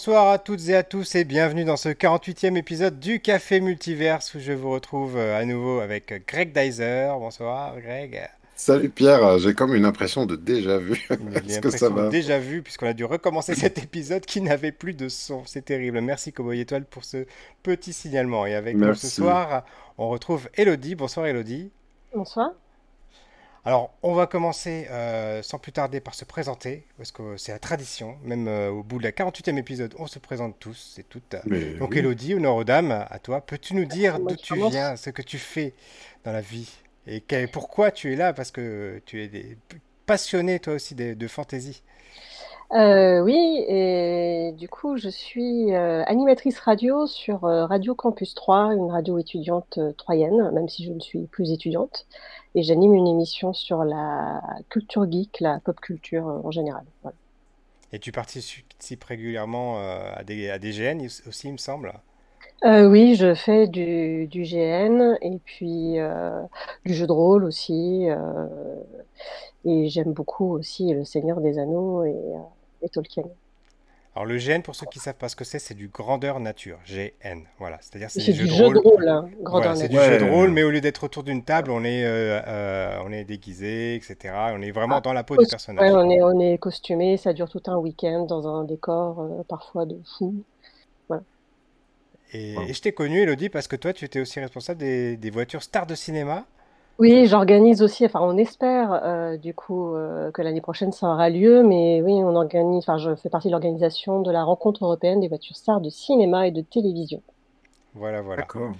Bonsoir à toutes et à tous et bienvenue dans ce 48e épisode du Café Multiverse où je vous retrouve euh, à nouveau avec Greg Dyser. Bonsoir Greg. Salut Pierre, j'ai comme une impression de déjà vu. Est-ce que ça va Déjà vu puisqu'on a dû recommencer cet épisode qui n'avait plus de son. C'est terrible. Merci Cowboy Étoile pour ce petit signalement. Et avec nous ce soir, on retrouve Elodie. Bonsoir Elodie. Bonsoir. Alors, on va commencer euh, sans plus tarder par se présenter, parce que c'est la tradition. Même euh, au bout de la 48e épisode, on se présente tous et toutes. Donc, Elodie, honneur aux dames, à toi. Peux-tu nous dire d'où tu viens, ce que tu fais dans la vie Et pourquoi tu es là? Parce que tu es des... passionné, toi aussi, de, de fantasy. Euh, oui, et du coup, je suis animatrice radio sur Radio Campus 3, une radio étudiante troyenne, même si je ne suis plus étudiante et j'anime une émission sur la culture geek, la pop culture euh, en général. Et tu participes régulièrement euh, à, des, à des GN aussi, il me semble? Euh, oui, je fais du, du, GN et puis du jeu de rôle aussi. et j'aime beaucoup aussi Le Seigneur des Anneaux et, et Tolkien. Alors le GN, pour ceux qui ne savent pas ce que c'est, c'est du grandeur nature, GN. Voilà, c'est-à-dire c'est du jeu de rôle. Hein, c'est du jeu de rôle, mais au lieu d'être autour d'une table, on est, euh, euh, on est déguisé, etc. On est vraiment ah, dans la peau du personnage. on est, on est costumé, ça dure tout un week-end dans un décor euh, parfois de fou. Et, je t'ai connu, Elodie, parce que toi, tu étais aussi responsable des, des voitures stars de cinéma. Oui, j'organise aussi, enfin on espère euh, du coup euh, que l'année prochaine ça aura lieu, mais oui, on organise, enfin je fais partie de l'organisation de la rencontre européenne des voitures stars de cinéma et de télévision. Voilà, voilà. D'accord.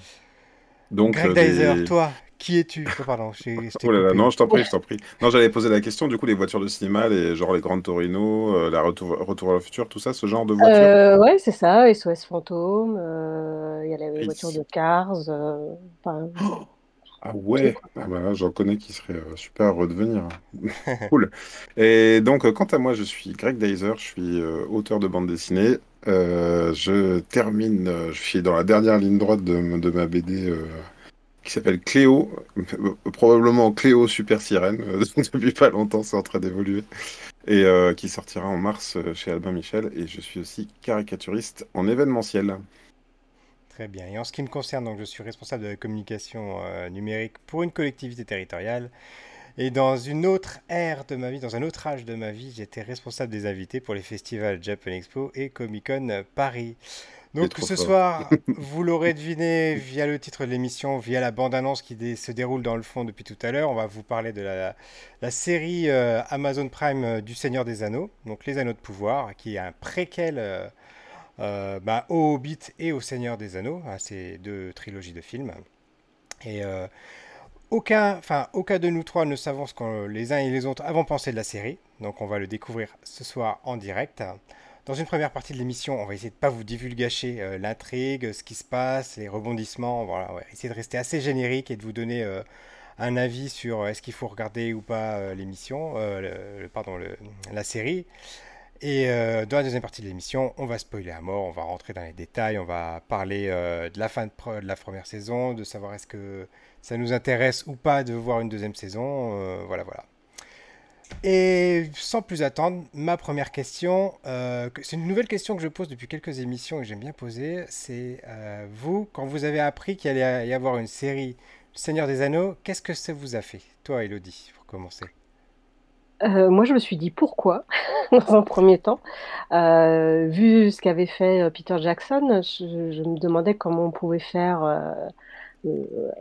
Donc, Greg euh, toi, qui es-tu? Oh, Pardon, je, oh là là, non, je t'en prie, je t'en prie. Non, j'allais poser la question, du coup, les voitures de cinéma, les, genre les grandes Torino, la Retour, Retour à le futur, tout ça, ce genre de voitures? Euh, Ouais, c'est ça, SOS Fantôme, il y a les voitures de Cars. Enfin, oh ah ouais, ah bah j'en connais qui serait euh, super à redevenir. cool. Et donc, euh, quant à moi, je suis Greg Dyser, je suis euh, auteur de bande dessinée. je termine, je suis dans la dernière ligne droite de, de ma BD qui s'appelle Cléo, probablement Cléo Super Sirène, depuis pas longtemps, c'est en train d'évoluer, et qui sortira en mars chez Albin Michel. Et je suis aussi caricaturiste en événementiel. Très bien. Et en ce qui me concerne, donc, je suis responsable de la communication euh, numérique pour une collectivité territoriale. Et dans une autre ère de ma vie, dans un autre âge de ma vie, j'étais responsable des invités pour les festivals Japan Expo et Comic Con Paris. Donc ce soir, vous l'aurez deviné via le titre de l'émission, via la bande-annonce qui se déroule dans le fond depuis tout à l'heure, on va vous parler de la, série euh, Amazon Prime euh, du Seigneur des Anneaux, donc Les Anneaux de Pouvoir, qui est un préquel euh, bah, au Hobbit et au Seigneur des Anneaux, à ces deux trilogies de films. Et euh, aucun, enfin, aucun de nous trois ne savons ce que les uns et les autres avons pensé de la série, donc on va le découvrir ce soir en direct. Dans une première partie de l'émission, on va essayer de ne pas vous divulgacher euh, l'intrigue, ce qui se passe, les rebondissements. Voilà, va essayer de rester assez générique et de vous donner un avis sur est-ce qu'il faut regarder ou pas l'émission, pardon, la série. Et euh, dans la deuxième partie de l'émission, on va spoiler à mort, on va rentrer dans les détails, on va parler euh, de la fin de, la première saison, de savoir est-ce que ça nous intéresse ou pas de voir une deuxième saison. Euh, voilà, voilà. Et sans plus attendre, ma première question, c'est une nouvelle question que je pose depuis quelques émissions et j'aime bien poser, c'est vous, quand vous avez appris qu'il allait y avoir une série Seigneur des Anneaux, qu'est-ce que ça vous a fait Toi, Elodie, pour commencer? Euh, moi, je me suis dit pourquoi, dans un premier temps? Euh, vu ce qu'avait fait euh, Peter Jackson, je, me demandais comment on pouvait faire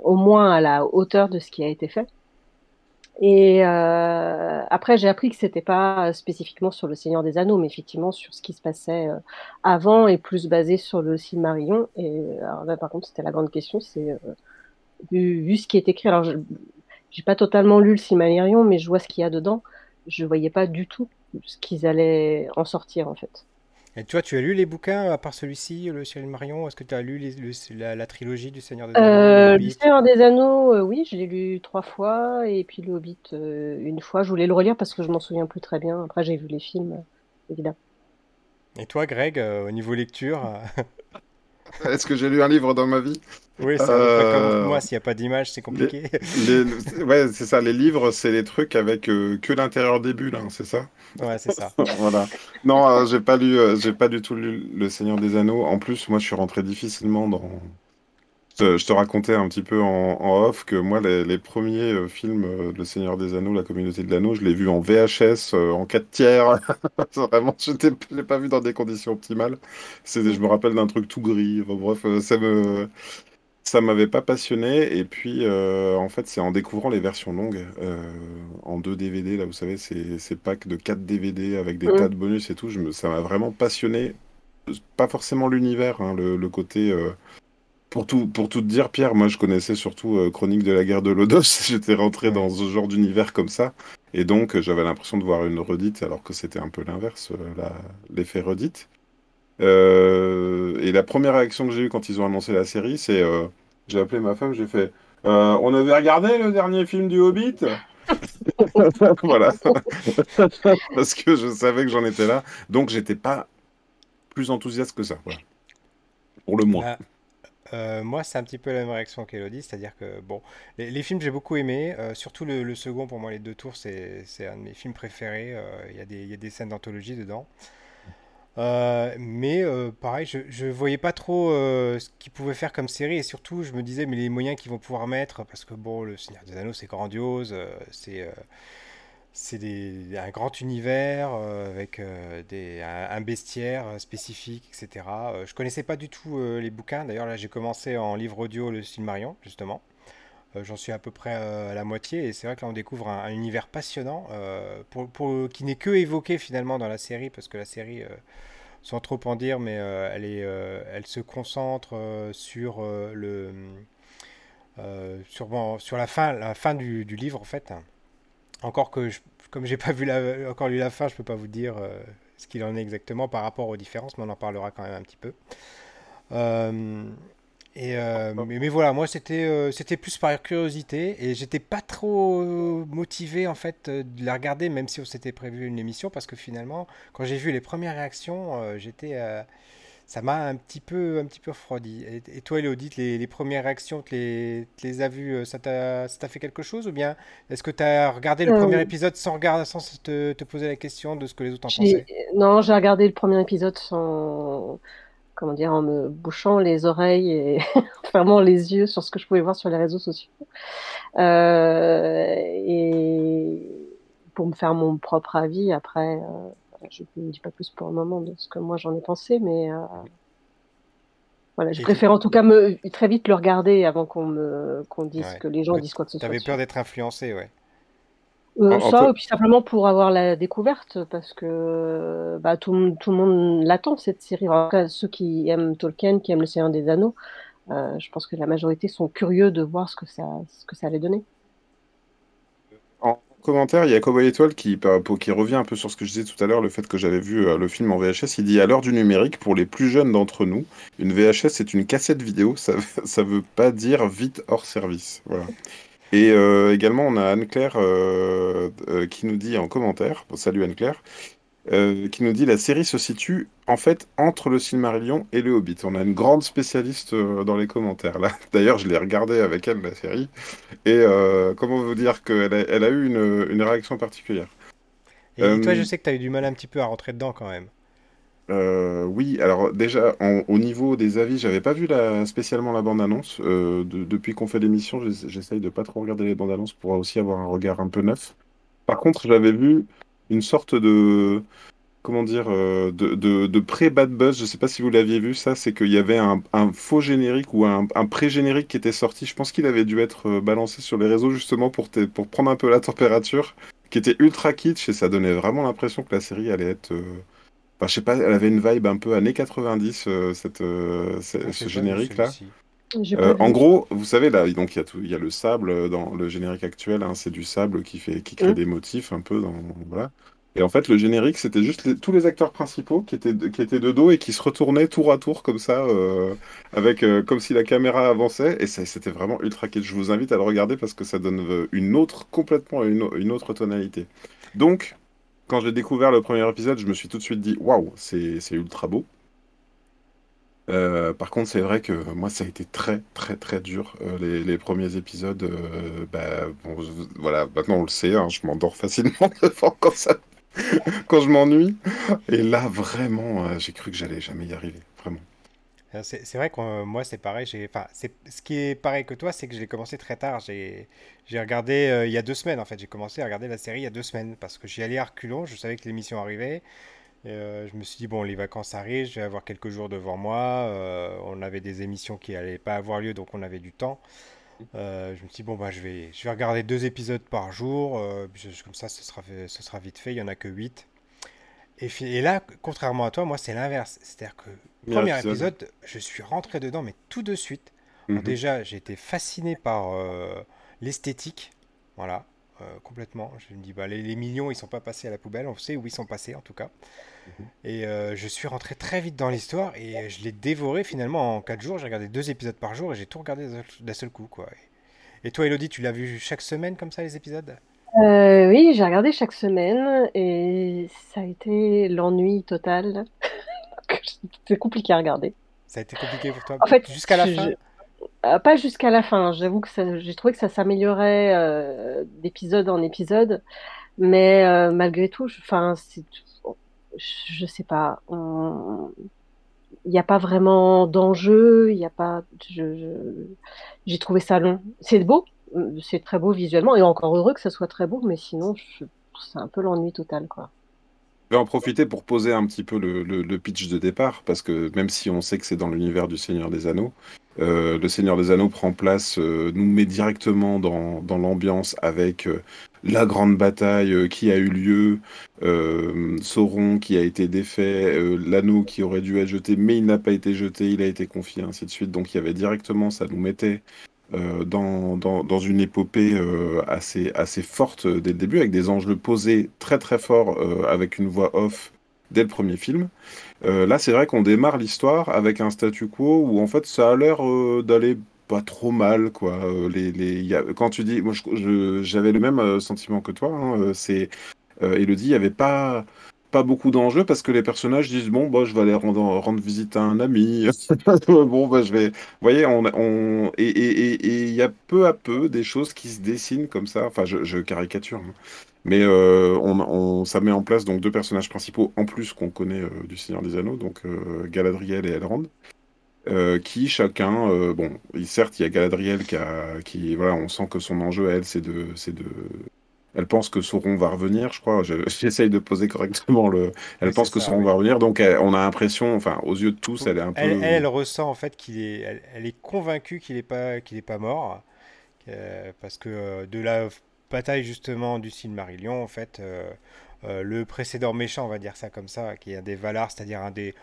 au moins à la hauteur de ce qui a été fait. Et après, j'ai appris que c'était pas spécifiquement sur le Seigneur des Anneaux, mais effectivement sur ce qui se passait avant et plus basé sur le Silmarillion. Et là, par contre, c'était la grande question, c'est vu, ce qui est écrit. Alors, j'ai pas totalement lu le Silmarillion, mais je vois ce qu'il y a dedans je voyais pas du tout ce qu'ils allaient en sortir en fait. Et toi, tu as lu les bouquins, à part celui-ci, Le Ciel Marion? Est-ce que tu as lu la, trilogie du Seigneur des Anneaux euh, Le Seigneur des Anneaux, euh, oui, je l'ai lu trois fois, et puis Le Hobbit euh, une fois. Je voulais le relire parce que je m'en souviens plus très bien. Après, j'ai vu les films, évidemment. Et toi, Greg, au niveau lecture Est-ce que j'ai lu un livre dans ma vie? Oui, c'est comme moi, s'il n'y a pas d'image, c'est compliqué. ouais, c'est ça, les livres, c'est les trucs avec que l'intérieur des bulles, hein, c'est ça? Ouais, c'est ça. voilà. Non, j'ai pas lu, j'ai pas du tout lu Le Seigneur des Anneaux. En plus, moi, je suis rentré difficilement dans, je te racontais un petit peu en, off que moi, les, premiers euh, films euh, Le Seigneur des Anneaux, La Communauté de l'Anneau, je l'ai vu en VHS, euh, en 4 tiers. Vraiment, je ne l'ai pas vu dans des conditions optimales. Je me rappelle d'un truc tout gris. bref, ça me ça m'avait pas passionné. Et puis, en fait, c'est en découvrant les versions longues, en deux DVD, là, vous savez, ces, ces packs de 4 DVD avec des tas de bonus et tout, je me, ça m'a vraiment passionné. Pas forcément l'univers, hein, le, le, côté pour tout, pour tout te dire, Pierre, moi je connaissais surtout euh, Chronique de la guerre de Lodos. J'étais rentré dans ce genre d'univers comme ça. Et donc euh, j'avais l'impression de voir une redite alors que c'était un peu l'inverse, euh, l'effet redite. et la première réaction que j'ai eue quand ils ont annoncé la série, c'est j'ai appelé ma femme, j'ai fait On avait regardé le dernier film du Hobbit Voilà. Parce que je savais que j'en étais là. Donc j'étais pas plus enthousiaste que ça. Pour le moins. Bah, euh, moi, c'est un petit peu la même réaction qu'Elodie, c'est-à-dire que, bon, les, films, j'ai beaucoup aimé, euh, surtout le, second, pour moi, les deux tours, c'est un de mes films préférés, euh, il y, y, a des scènes d'anthologie dedans. Mais pareil, je ne voyais pas trop ce qu'ils pouvaient faire comme série, et surtout, je me disais, mais les moyens qu'ils vont pouvoir mettre, parce que, bon, Le Seigneur des Anneaux, c'est grandiose, c'est c'est un grand univers euh, avec euh, des, un, bestiaire euh, spécifique, etc. je connaissais pas du tout les bouquins. D'ailleurs, là, j'ai commencé en livre audio le Silmarion, justement. J'en suis à peu près à la moitié et c'est vrai que là on découvre un, univers passionnant pour, pour, qui n'est que évoqué finalement dans la série parce que la série, sans trop en dire, mais elle, est, elle se concentre sur le sur, sur la fin, la fin du, livre en fait. Encore que, je, comme j'ai pas vu la, encore lu la fin, je peux pas vous dire euh, ce qu'il en est exactement par rapport aux différences, mais on en parlera quand même un petit peu. Euh, et euh, mais, voilà, moi c'était c'était plus par curiosité et j'étais pas trop motivé en fait de la regarder, même si on s'était prévu une émission, parce que finalement, quand j'ai vu les premières réactions, j'étais ça m'a un petit peu, un petit peu refroidi. Et, toi, Elodie, les, les premières réactions, tu les, les as vues, euh, ça t'a fait quelque chose Ou bien est-ce que tu as regardé le premier euh, épisode sans, regarder, sans te, te, poser la question de ce que les autres en pensaient Non, j'ai regardé le premier épisode sans. Comment dire, en me bouchant les oreilles et fermant les yeux sur ce que je pouvais voir sur les réseaux sociaux. Euh, et pour me faire mon propre avis, après, je ne dis pas plus pour le moment de ce que moi j'en ai pensé, mais euh, voilà, je préfère en tout cas me, très vite le regarder avant qu'on me qu'on dise que les gens disent quoi que ce soit. Tu avais peur d'être influencé, ouais. Euh, ça, et puis simplement pour avoir la découverte, parce que bah, tout, tout, le monde l'attend, cette série. En tout cas, ceux qui aiment Tolkien, qui aiment Le Seigneur des Anneaux, euh, je pense que la majorité sont curieux de voir ce que ça, ce que ça allait donner commentaire, il y a Cowboy Étoile qui, qui revient un peu sur ce que je disais tout à l'heure, le fait que j'avais vu euh, le film en VHS. Il dit à l'heure du numérique, pour les plus jeunes d'entre nous, une VHS c'est une cassette vidéo, ça ne veut pas dire vite hors service. Voilà. Et euh, également, on a Anne-Claire euh, qui nous dit en commentaire, salut Anne-Claire, euh, qui nous dit la série se situe en fait entre le Silmarillion et le Hobbit. On a une grande spécialiste euh, dans les commentaires là. D'ailleurs, je l'ai regardé avec elle la série et euh, comment vous dire qu'elle a, elle a eu une, réaction particulière. Et toi, je sais que tu as eu du mal un petit peu à rentrer dedans quand même. Oui, alors déjà au niveau des avis, j'avais pas vu spécialement la bande-annonce. depuis qu'on fait l'émission, j'essaye de pas trop regarder les bandes-annonces pour aussi avoir un regard un peu neuf. Par contre, j'avais vu une sorte de comment dire euh, de, pré-bad buzz. Je sais pas si vous l'aviez vu ça, c'est qu'il y avait un, faux générique ou un, pré-générique qui était sorti. Je pense qu'il avait dû être euh, balancé sur les réseaux justement pour, pour prendre un peu la température, qui était ultra kitsch et ça donnait vraiment l'impression que la série allait être. Euh, enfin, je sais pas, elle avait une vibe un peu années 90, cette, ah, ce générique là. Euh, en gros, vous savez, là, donc il y, a il y a le sable euh, dans le générique actuel, hein, c'est du sable qui, fait, qui crée mm. des motifs un peu. Dans, voilà. Et en fait, le générique, c'était juste tous les acteurs principaux qui étaient, qui étaient de dos et qui se retournaient tour à tour comme ça, euh, avec, comme si la caméra avançait. Et c'était vraiment ultra kitsch. Je vous invite à le regarder parce que ça donne une autre, complètement une, une autre tonalité. Donc, quand j'ai découvert le premier épisode, je me suis tout de suite dit waouh, c'est ultra beau. Euh, par contre, c'est vrai que moi, ça a été très, très, très dur. euh, les, premiers épisodes, euh, bah, bon, voilà, maintenant on le sait, hein, je m'endors facilement devant quand ça, quand je m'ennuie. Et là, vraiment, j'ai cru que j'allais jamais y arriver, C'est c'est vrai que euh, moi c'est pareil. Enfin, ce qui est pareil que toi, c'est que je l'ai commencé très tard. J'ai, regardé euh, il y a deux semaines en fait. J'ai commencé à regarder la série il y a deux semaines parce que j'y allais à reculons. Je savais que l'émission arrivait. Euh, je me suis dit bon, les vacances arrivent, je vais avoir quelques jours devant moi. Euh, on avait des émissions qui allaient pas avoir lieu, donc on avait du temps. Euh, je me suis dit bon bah je vais, je vais regarder deux épisodes par jour. euh, comme ça, ce sera, ce sera vite fait. Il y en a que huit. Et, et là, contrairement à toi, moi, c'est l'inverse. C'est-à-dire que, Premier premier épisode. épisode, je suis rentré dedans, mais tout de suite. Mhm. déjà, j'ai été fasciné par euh, l'esthétique. Voilà, euh, complètement. Je me dis, bah, les, les millions, ils sont pas passés à la poubelle. On sait où ils sont passés, en tout cas. Mhm. Et euh, je suis rentré très vite dans l'histoire et je l'ai dévoré finalement en 4 jours. J'ai regardé deux épisodes par jour et j'ai tout regardé d'un d'un seul coup, quoi. Et, et toi, Elodie, tu l'as vu chaque semaine comme ça, les épisodes? Euh, oui, j'ai regardé chaque semaine et ça a été l'ennui total. C'est compliqué à regarder. Ça a été compliqué pour toi? En fait, jusqu'à la je- fin? euh, pas jusqu'à la fin. J'avoue que j'ai trouvé que ça s'améliorait euh, d'épisode en épisode, mais malgré tout, je, je, sais pas. on- Il n'y a pas vraiment d'enjeu. Il y a pas. je- je- j'ai trouvé ça long. C'est beau, c'est très beau visuellement et encore heureux que ça soit très beau, mais sinon, c'est un peu l'ennui total, quoi. Je vais en profiter pour poser un petit peu le, pitch de départ, parce que même si on sait que c'est dans l'univers du Seigneur des Anneaux, euh, le Seigneur des Anneaux prend place, euh, nous met directement dans, l'ambiance avec euh, la grande bataille euh, qui a eu lieu, euh, Sauron qui a été défait, euh, l'anneau qui aurait dû être jeté, mais il n'a pas été jeté, il a été confié, ainsi de suite. Donc il y avait directement, ça nous mettait euh, dans, dans, dans une épopée euh, assez, assez forte dès le début, avec des enjeux posés très très forts, euh, avec une voix off dès le premier film. Euh, là, c'est vrai qu'on démarre l'histoire avec un statu quo où en fait ça a l'air d'aller pas trop mal, quoi. Les, les, quand tu dis, moi j'avais le même sentiment que toi, hein, c'est Elodie, il n'y avait pas, pas beaucoup d'enjeux parce que les personnages disent bon, bah, je vais aller rendre, rendre visite à un ami. bon, bah, je vais. Vous voyez, on, on... et et- et- et il y a peu à peu des choses qui se dessinent comme ça. Enfin, je, caricature. hein. Mais euh, on, on- ça met en place donc deux personnages principaux en plus qu'on connaît euh, du Seigneur des Anneaux, donc euh, Galadriel et Elrond, qui chacun, euh, bon, il- certes, il y a Galadriel qui, a, qui, voilà, on sent que son enjeu à elle, c'est de, c'est de, elle pense que Sauron va revenir, je crois. Je- J'essaye de poser correctement le. Elle Oui, pense que ça, Sauron oui. va revenir, donc elle- on a l'impression, enfin, aux yeux de tous, elle est un peu. Elle, ressent en fait qu'il est, elle, elle est convaincue qu'il est pas, qu'il est pas mort, euh, parce que euh, de la bataille justement du Silmarillion, en fait, euh, le précédent méchant, on va dire ça comme ça, qui est un des Valar, c'est-à-dire un des,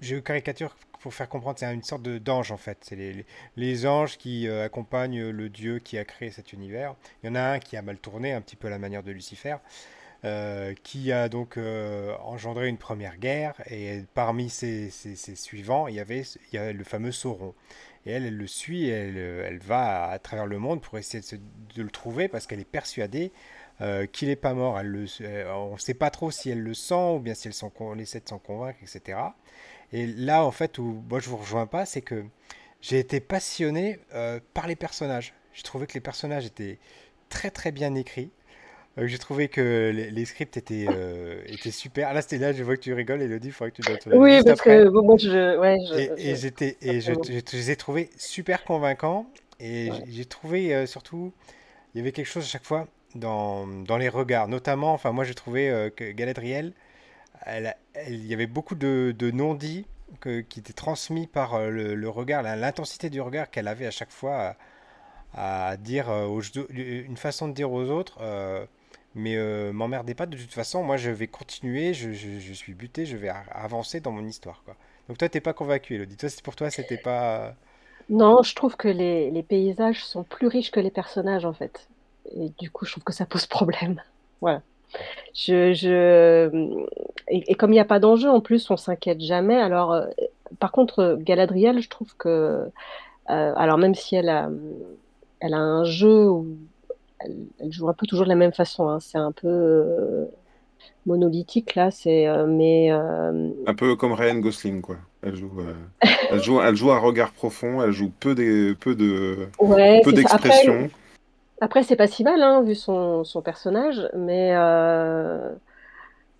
je caricature pour faire comprendre, c'est une sorte d'ange en fait. C'est les, anges qui euh, accompagnent le dieu qui a créé cet univers. Il y en a un qui a mal tourné, un petit peu à la manière de Lucifer. euh, qui a donc euh, engendré une première guerre, et parmi ses, suivants, il y avait le fameux Sauron. Et elle, elle le suit, elle, va à, travers le monde pour essayer de, le trouver, parce qu'elle est persuadée qu'il n'est pas mort. On ne sait pas trop si elle le sent, ou bien si elle on essaie de s'en convaincre, etc. Et là, en fait, où moi je vous rejoins pas, c'est que j'ai été passionné euh, par les personnages. J'ai trouvé que les personnages étaient très très bien écrits. Euh, j'ai trouvé que les, les scripts étaient, euh, étaient super. Là, c'était là, je vois que tu rigoles, Elodie, il faudrait que tu donnes ton Oui, parce après. que bon, moi, je, ouais, je, Et, j'étais, et je, je- je les ai trouvés super convaincants. Et ouais. j'ai j'ai trouvé euh, surtout, il y avait quelque chose à chaque fois dans, dans les regards. Notamment, enfin, moi j'ai trouvé euh, que Galadriel, elle, il y avait beaucoup de, non-dits qui étaient transmis par euh, le, regard, l'intensité du regard qu'elle avait à chaque fois à, dire euh, une façon de dire aux autres. euh, mais m'emmerdez pas, de toute façon, moi je vais continuer, je, suis buté, je vais avancer dans mon histoire. Donc toi, t'es pas convaincu, Elodie. Toi, pour toi, c'était pas. Non, je trouve que les, les paysages sont plus riches que les personnages, en fait. Et du coup, je trouve que ça pose problème. Voilà. Je, je... Et, et comme il n'y a pas d'enjeu, en plus, on s'inquiète jamais. Alors, euh, par contre, Galadriel, je trouve que, euh, alors même si elle a, elle a un jeu où elle, elle joue un peu toujours de la même façon, hein, c'est un peu euh, monolithique là, c'est, euh, mais euh, Un peu comme Ryan Gosling, quoi. Elle joue, euh, elle joue, elle joue un regard profond. Elle joue peu de, peu de, Ouais, peu d'expression. Après c'est pas si mal, hein, vu son, son personnage, mais, euh,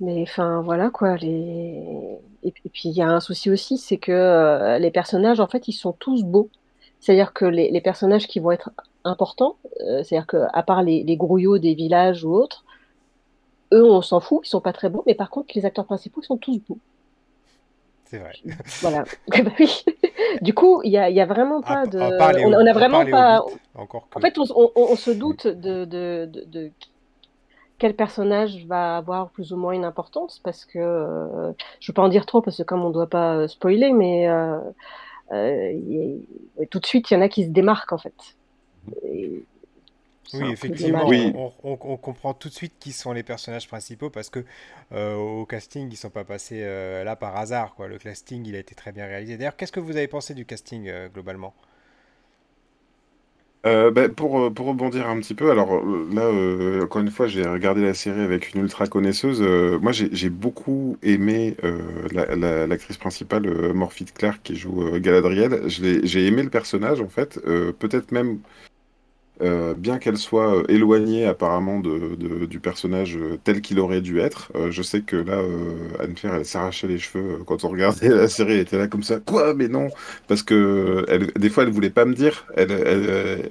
mais enfin, voilà quoi. Les... Et, puis, il y a un souci aussi, c'est que euh, les personnages, en fait, ils sont tous beaux. C'est-à-dire que les, personnages qui vont être importants, euh, c'est-à-dire que à part les, les grouillots des villages ou autres, eux, on s'en fout, ils sont pas très beaux, mais par contre, les acteurs principaux, ils sont tous beaux. C'est vrai. Voilà. Bah oui. Du coup, il y a, y a vraiment À, pas à de. On, on a vraiment pas. En fait, on, on- on se doute de, de, de, de quel personnage va avoir plus ou moins une importance, parce que euh, je ne veux pas en dire trop, parce que comme on ne doit pas euh, spoiler, mais euh, euh, y tout de suite, il y en a qui se démarquent, en fait. Et c'est Oui, effectivement. Oui, on, on- on comprend tout de suite qui sont les personnages principaux parce que euh, au casting, ils sont pas passés euh, là par hasard, quoi. Le casting, il a été très bien réalisé. D'ailleurs, qu'est-ce que vous avez pensé du casting euh, globalement? Euh, bah, pour, pour rebondir un petit peu, alors là, euh, encore une fois, j'ai regardé la série avec une ultra connaisseuse. Euh, moi, j'ai beaucoup aimé euh, la- la- l'actrice principale, euh, Clark, qui joue euh, Galadriel. J'ai aimé le personnage, en fait. Euh, peut-être même, euh, bien qu'elle soit euh, éloignée apparemment du personnage euh, tel qu'il aurait dû être. Je sais que là, Anne-Claire, elle s'arrachait les cheveux quand on regardait la série. Elle était là comme ça. Quoi? Mais non! Parce que des fois, elle voulait pas me dire. Elle,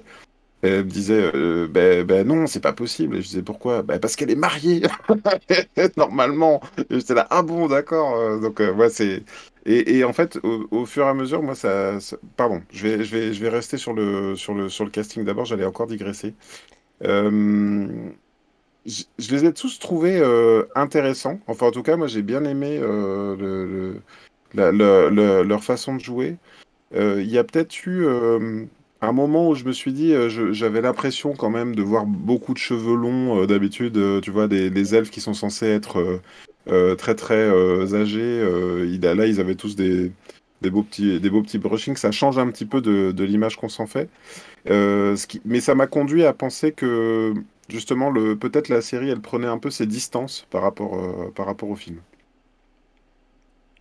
me disait, ben, ben non, c'est pas possible. Et je disais, pourquoi? Ben, parce qu'elle est mariée, normalement. J'étais là, ah bon, d'accord. Donc, ouais, c'est. Et, en fait, au, fur et à mesure, moi, ça, Pardon, je vais, je vais, je vais rester sur le, sur le, sur le casting d'abord, j'allais encore digresser. Euh, je, les ai tous trouvés euh, intéressants. Enfin, en tout cas, moi, j'ai bien aimé euh, leur façon de jouer. Il y a peut-être eu un moment où je me suis dit, j'avais l'impression quand même de voir beaucoup de cheveux longs. d'habitude, tu vois, des, elfes qui sont censés être très très euh, âgés. euh, là, ils avaient tous des, des beaux petits, des beaux petits brushings. Ça change un petit peu de, l'image qu'on s'en fait. Euh, mais ça m'a conduit à penser que justement, peut-être la série, elle prenait un peu ses distances par rapport, euh, par rapport au film.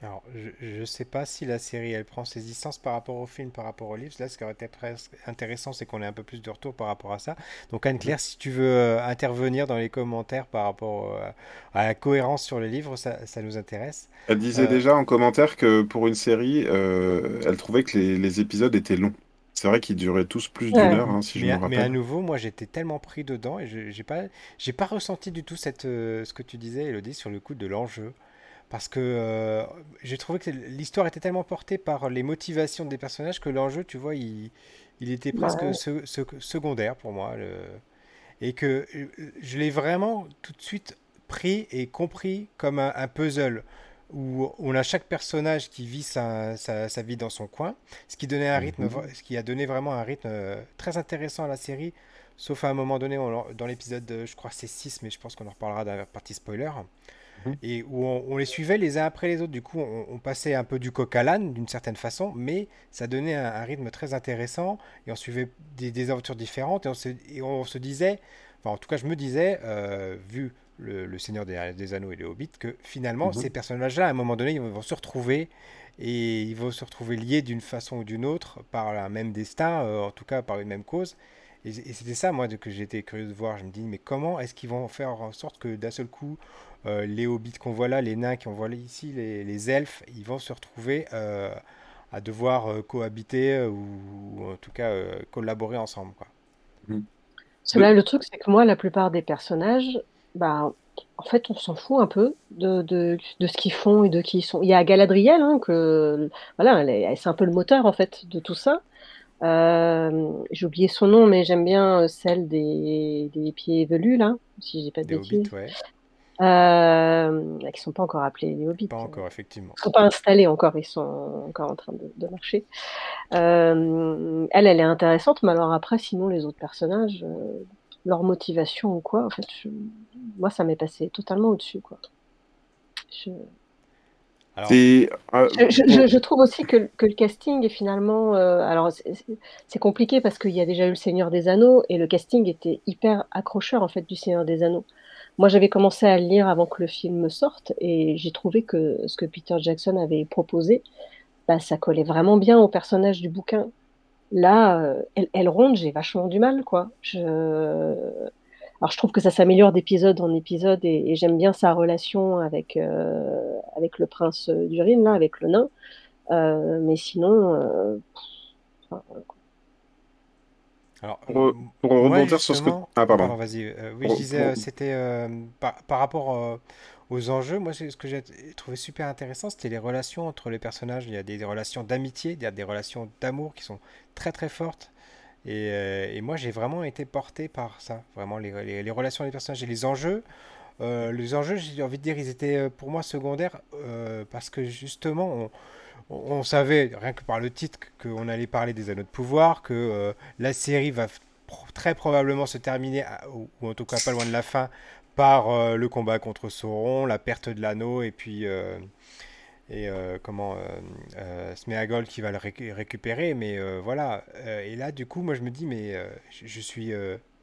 Alors, je ne sais pas si la série, elle prend ses distances par rapport au film, par rapport au livre. Là, ce qui aurait été presque intéressant, c'est qu'on ait un peu plus de retour par rapport à ça. Donc, Anne-Claire, si tu veux euh, intervenir dans les commentaires par rapport euh, à la cohérence sur le livre, ça, ça nous intéresse. Elle disait Euh, déjà en commentaire que pour une série, euh, elle trouvait que les, les épisodes étaient longs. C'est vrai qu'ils duraient tous plus d'une Ouais. heure, hein, si je Mais, me à- mais à rappelle. nouveau, moi j'étais tellement pris dedans et je j'ai pas, j'ai pas ressenti du tout cette, euh, ce que tu disais, Elodie, sur le coup de l'enjeu. Parce que euh, j'ai trouvé que l'histoire était tellement portée par les motivations des personnages que l'enjeu, tu vois, il, il était presque Bah, se- se- secondaire pour moi. le- et que euh, je l'ai vraiment tout de suite pris et compris comme un, un puzzle où on a chaque personnage qui vit sa, sa- sa vie dans son coin, ce qui donnait un rythme, Mhm. ce qui a donné vraiment un rythme euh, très intéressant à la série, sauf à un moment donné, on dans l'épisode, je crois c'est 6 mais je pense qu'on en reparlera dans la partie spoiler, Mhm. et où on, on les suivait les uns après les autres, du coup on, on passait un peu du coq à l'âne d'une certaine façon, mais ça donnait un, un rythme très intéressant, et on suivait des, des aventures différentes, et on se, et on se disait, enfin en tout cas je me disais, euh, vu le, le Seigneur des, des Anneaux et les Hobbits, que finalement Mhm. ces personnages-là, à un moment donné, ils vont se retrouver, et ils vont se retrouver liés d'une façon ou d'une autre par un même destin, euh, en tout cas par une même cause. Et, c'était ça, moi, que j'étais curieux de voir. Je me dis, mais comment est-ce qu'ils vont faire en sorte que d'un seul coup, euh, les hobbits qu'on voit là, les nains qu'on voit là ici, les, les elfes, ils vont se retrouver euh, à devoir euh, cohabiter ou, ou en tout cas euh, collaborer ensemble, quoi. Cela, le truc, c'est que moi, la plupart des personnages, bah, en fait, on s'en fout un peu de, de, de ce qu'ils font et de qui ils sont. Il y a Galadriel, hein, que, voilà, elle est- c'est un peu le moteur, en fait, de tout ça. Euh, j'ai oublié son nom, mais j'aime bien celle des, des pieds velus, là, si je dis pas de Des hobbits, ouais. Euh, qui sont pas encore appelés les hobbits. Pas Ils encore, effectivement. sont pas installés encore, ils sont encore en train de, de marcher. Euh, elle, elle est intéressante, mais alors après, sinon, les autres personnages, euh, leur motivation ou quoi, en fait, je- moi, ça m'est passé totalement au-dessus, quoi. Je, Alors, euh, je, je- pour- je- je trouve aussi que, que le casting est finalement, euh, alors c'est c'est- c'est compliqué parce qu'il y a déjà eu le Seigneur des Anneaux et le casting était hyper accrocheur en fait du Seigneur des Anneaux. Moi, j'avais commencé à le lire avant que le film sorte et j'ai trouvé que ce que Peter Jackson avait proposé bah, ça collait vraiment bien au personnage du bouquin. Là, elle, ronde, j'ai vachement du mal, quoi. Alors, je trouve que ça s'améliore d'épisode en épisode et, j'aime bien sa relation avec, avec le prince d'Urine, là, avec le nain. mais sinon, alors, pour, euh, rebondir sur ce que. Ah, pardon. vas-y. Euh, oui, je disais, euh, c'était par, par, rapport aux enjeux. Moi, ce que j'ai trouvé super intéressant, c'était les relations entre les personnages. Il y a des, relations d'amitié, il y a des relations d'amour qui sont très très fortes. Et, et moi, j'ai vraiment été porté par ça. Vraiment, les, les, relations des personnages et les enjeux. les enjeux, j'ai envie de dire, ils étaient pour moi secondaires parce que justement, on on, savait, rien que par le titre, qu'on allait parler des anneaux de pouvoir, que euh, la série va très probablement se terminer, ou, en tout cas pas loin de la fin, par euh, le combat contre Sauron, la perte de l'anneau, et puis euh, et comment Smeagol qui va le récupérer. Mais voilà. et là, du coup, moi, je me dis, mais je, suis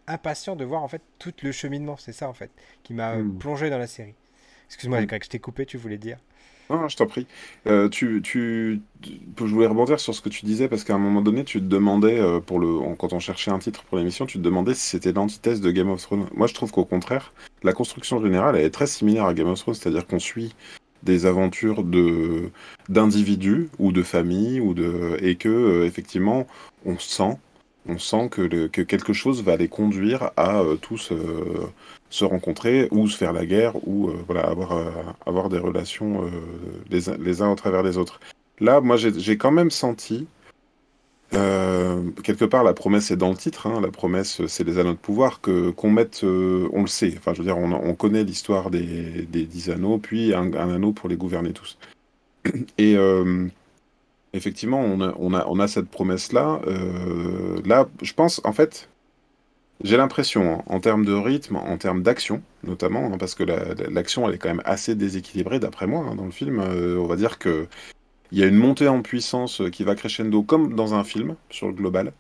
impatient de voir en fait tout le cheminement. C'est ça en fait qui m'a hmm. plongé dans la série. Excuse-moi, mmh. je t'ai coupé, tu voulais dire? Non, je t'en prie. Euh, tu, tu, je voulais rebondir sur ce que tu disais parce qu'à un moment donné, tu te demandais, euh, pour le, quand on cherchait un titre pour l'émission, tu te demandais si c'était l'antithèse de Game of Thrones. Moi, je trouve qu'au contraire, la construction générale, est très similaire à Game of Thrones, c'est-à-dire qu'on suit des aventures de d'individus ou de familles ou de et que euh, effectivement, on sent on sent que, que, quelque chose va les conduire à euh, tous euh, se rencontrer ou se faire la guerre ou euh, voilà, avoir, avoir des relations les, les, uns au travers des autres. Là, moi, j'ai quand même senti, quelque part, la promesse est dans le titre, hein, la promesse, c'est les anneaux de pouvoir, qu'on mette, on le sait, enfin, je veux dire, on, on connaît l'histoire des, des dix anneaux, puis un, un, anneau pour les gouverner tous. Et effectivement, on a, cette promesse-là. Euh, là, je pense, en fait, j'ai l'impression, hein, en termes de rythme, en termes d'action, notamment, hein, parce que l'action, elle est quand même assez déséquilibrée, d'après moi, hein, dans le film. Euh, on va dire que il y a une montée en puissance qui va crescendo comme dans un film, sur le global.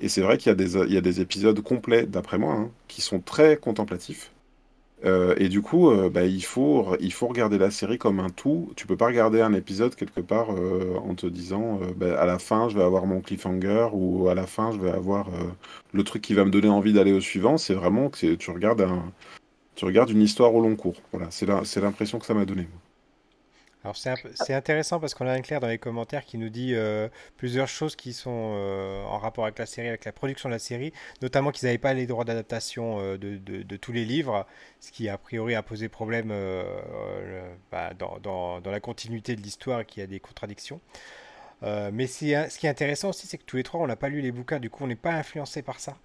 Et c'est vrai qu'il y a des épisodes complets, d'après moi, qui sont très contemplatifs. Euh, et du coup, euh, bah, il, faut, regarder la série comme un tout. Tu peux pas regarder un épisode quelque part euh, en te disant bah, à la fin je vais avoir mon cliffhanger ou à la fin je vais avoir le truc qui va me donner envie d'aller au suivant. C'est vraiment que tu regardes, un, tu regardes une histoire au long cours. Voilà, c'est l'impression que ça m'a donné. Alors c'est intéressant parce qu'on a un clair dans les commentaires qui nous dit euh, plusieurs choses qui sont euh, en rapport avec la série, avec la production de la série, notamment qu'ils n'avaient pas les droits d'adaptation euh, de, de, tous les livres, ce qui a priori a posé problème bah, dans, dans, dans, la continuité de l'histoire et qu'il y a des contradictions. mais ce qui est intéressant aussi, c'est que tous les trois, on n'a pas lu les bouquins, du coup on n'est pas influencé par ça.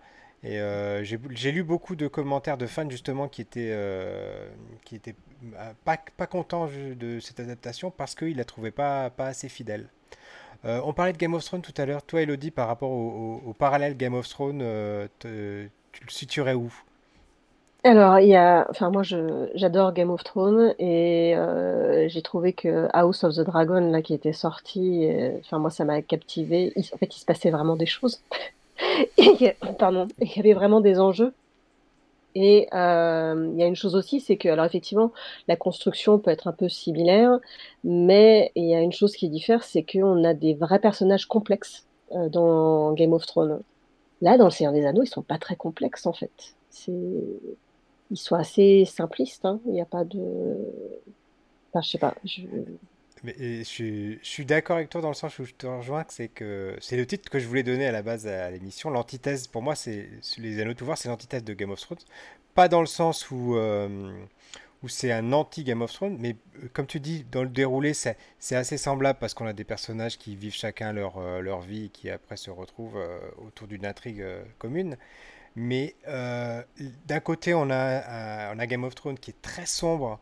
Et euh, j'ai lu beaucoup de commentaires de fans justement qui étaient, euh, qui étaient euh, pas, pas contents de cette adaptation parce qu'ils la trouvaient pas, pas assez fidèle. on parlait de Game of Thrones tout à l'heure. Toi, Elodie, par rapport au, parallèle Game of Thrones, tu le situerais où? Alors, il y a, enfin moi j'adore Game of Thrones et j'ai trouvé que House of the Dragon là qui était sorti, enfin moi ça m'a captivé. en fait, il se passait vraiment des choses. pardon, il y avait vraiment des enjeux. Et euh, il y a une chose aussi, c'est que, alors effectivement, la construction peut être un peu similaire, mais il y a une chose qui diffère, c'est qu'on a des vrais personnages complexes euh, dans Game of Thrones. Là, dans Le Seigneur des Anneaux, ils sont pas très complexes en fait. Ils sont assez simplistes. Hein. Il n'y a pas de. Enfin, je sais pas. Mais je, suis d'accord avec toi dans le sens où je te rejoins, que c'est le titre que je voulais donner à la base à l'émission. L'antithèse, pour moi, c'est les Anneaux de pouvoir, c'est l'antithèse de Game of Thrones. Pas dans le sens où, euh, où c'est un anti-Game of Thrones, mais euh, comme tu dis, dans le déroulé, c'est assez semblable parce qu'on a des personnages qui vivent chacun leur, euh, leur vie et qui après se retrouvent autour d'une intrigue commune. Mais d'un côté, on a, on a Game of Thrones qui est très sombre,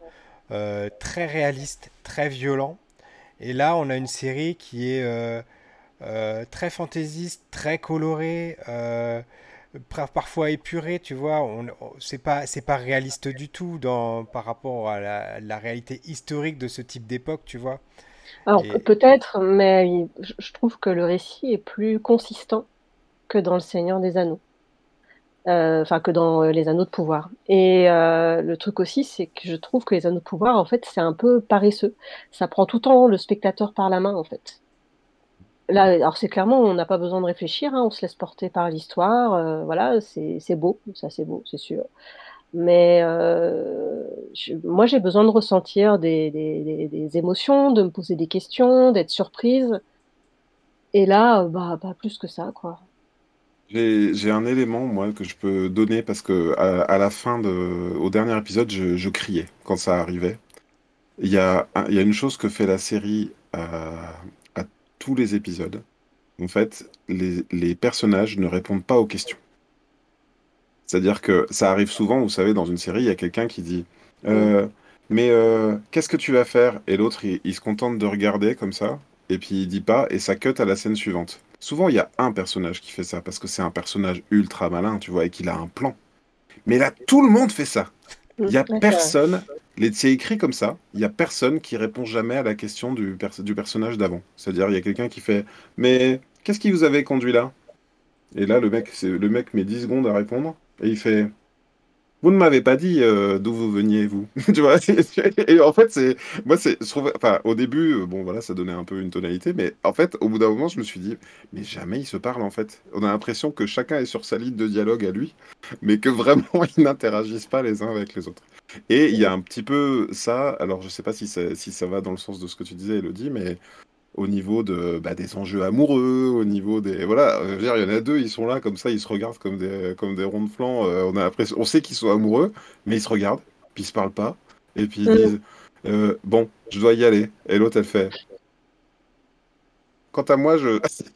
très réaliste, très violent. Et là, on a une série qui est euh, euh, très fantaisiste, très colorée, euh, parfois épurée, tu vois. C'est pas, c'est pas réaliste du tout dans, par rapport à la, réalité historique de ce type d'époque, tu vois. Alors peut-être, mais je trouve que le récit est plus consistant que dans Le Seigneur des Anneaux. Euh, enfin que dans euh, les anneaux de pouvoir. Et euh, le truc aussi, c'est que je trouve que les anneaux de pouvoir, en fait, c'est un peu paresseux. Ça prend tout le temps le spectateur par la main, en fait. Là, alors c'est clairement, on n'a pas besoin de réfléchir, hein, on se laisse porter par l'histoire, euh, voilà, c'est beau, ça c'est beau, c'est sûr. Mais euh, je- moi, j'ai besoin de ressentir des, des- des- des émotions, de me poser des questions, d'être surprise. Et là, bah, pas plus que ça, quoi. J'ai un élément, moi, que je peux donner parce que à, à la fin de, au dernier épisode, je, je criais quand ça arrivait. Il y a, il y a une chose que fait la série à, à tous les épisodes. En fait, les, les personnages ne répondent pas aux questions. C'est-à-dire que ça arrive souvent, vous savez, dans une série, il y a quelqu'un qui dit euh, Mais euh, qu'est-ce que tu vas faire? Et l'autre, il, il se contente de regarder comme ça, et puis il dit pas, et ça cut à la scène suivante. Souvent, il y a un personnage qui fait ça, parce que c'est un personnage ultra malin, tu vois, et qu'il a un plan. Mais là, tout le monde fait ça. Il y a personne, c'est écrit comme ça, il y a personne qui répond jamais à la question du, pers- du personnage d'avant. C'est-à-dire, il y a quelqu'un qui fait Mais qu'est-ce qui vous avait conduit là? Et là, le mec, le mec met 10 secondes à répondre, et il fait Vous ne m'avez pas dit euh, d'où vous veniez, vous. Tu vois? Et en fait, c'est, moi, c'est, enfin, au début, euh, bon, voilà, ça donnait un peu une tonalité, mais en fait, au bout d'un moment, je me suis dit Mais jamais ils se parlent, en fait. On a l'impression que chacun est sur sa ligne de dialogue à lui, mais que vraiment, ils n'interagissent pas les uns avec les autres. Et il y a un petit peu ça, alors je sais pas si si ça va dans le sens de ce que tu disais, Elodie, mais au niveau de, bah, des enjeux amoureux, au niveau des... Voilà, euh, je veux dire, il y en a deux, ils sont là comme ça, ils se regardent comme des, comme des ronds de flanc, euh, on a on sait qu'ils sont amoureux, mais ils se regardent, puis ils se parlent pas, et puis ils Mm. disent, euh, bon, je dois y aller, et l'autre, elle fait... Quant à moi, je...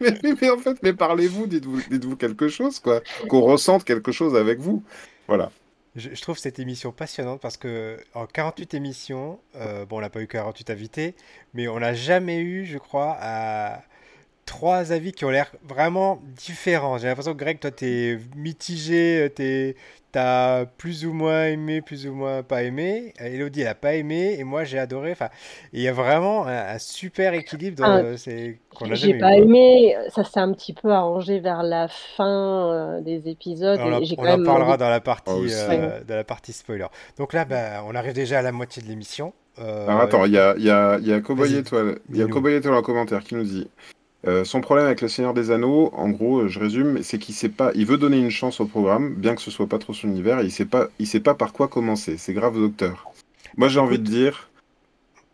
mais, mais- mais en fait, mais parlez-vous, dites-vous, dites-vous quelque chose, quoi, qu'on ressente quelque chose avec vous. Voilà. Je, trouve cette émission passionnante parce que en 48 émissions, euh, bon, on n'a pas eu 48 invités, mais on n'a jamais eu, je crois, trois avis qui ont l'air vraiment différents. J'ai l'impression que Greg, toi, t'es mitigé, euh, t'es, t'as plus ou moins aimé, plus ou moins pas aimé. Euh, Elodie, elle a pas aimé, et moi, j'ai adoré. Enfin, il y a vraiment un, un super équilibre Ah, dans, c'est, qu'on n'a J'ai eu, pas aimé, ça s'est un petit peu arrangé vers la fin euh, des épisodes On en, et j'ai on quand en même parlera envie. dans la partie, euh, dans la partie spoiler. Donc là, bah, on arrive déjà à la moitié de l'émission. Alors Euh, attends, il y a, il y a, il y a Cowboy vas-y, Étoile, il y a. Cowboy Étoile en commentaire qui nous dit euh, son problème avec le Seigneur des Anneaux, en gros, euh, je résume, c'est qu'il sait pas, il veut donner une chance au programme, bien que ce soit pas trop son univers, et il sait pas, il sait pas par quoi commencer. C'est grave, docteur. Moi, j'ai envie de dire,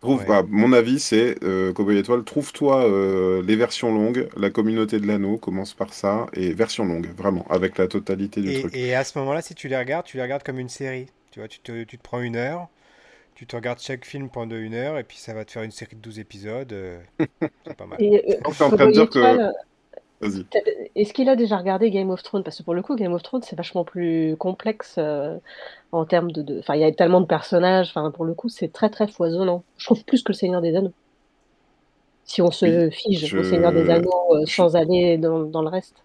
trouve, ouais. bah, mon avis, c'est euh, Cowboy Étoile, trouve-toi euh, les versions longues. La communauté de l'anneau commence par ça, et version longue, vraiment, avec la totalité du truc. Et, et à ce moment-là, si tu les regardes, tu les regardes comme une série. Tu vois, tu te, tu te prends une heure, tu te regardes chaque film pendant une heure, et puis ça va te faire une série de 12 épisodes. euh, c'est pas mal. Et euh, en train de dire que, est-ce qu'il a déjà regardé Game of Thrones? Parce que pour le coup, Game of Thrones, c'est vachement plus complexe euh, en termes de, de- Enfin, il y a tellement de personnages. Enfin, pour le coup, c'est très très foisonnant. Je trouve plus que le Seigneur des Anneaux. Si on Oui, se fige au Seigneur des Anneaux euh, je, sans aller dans, dans le reste.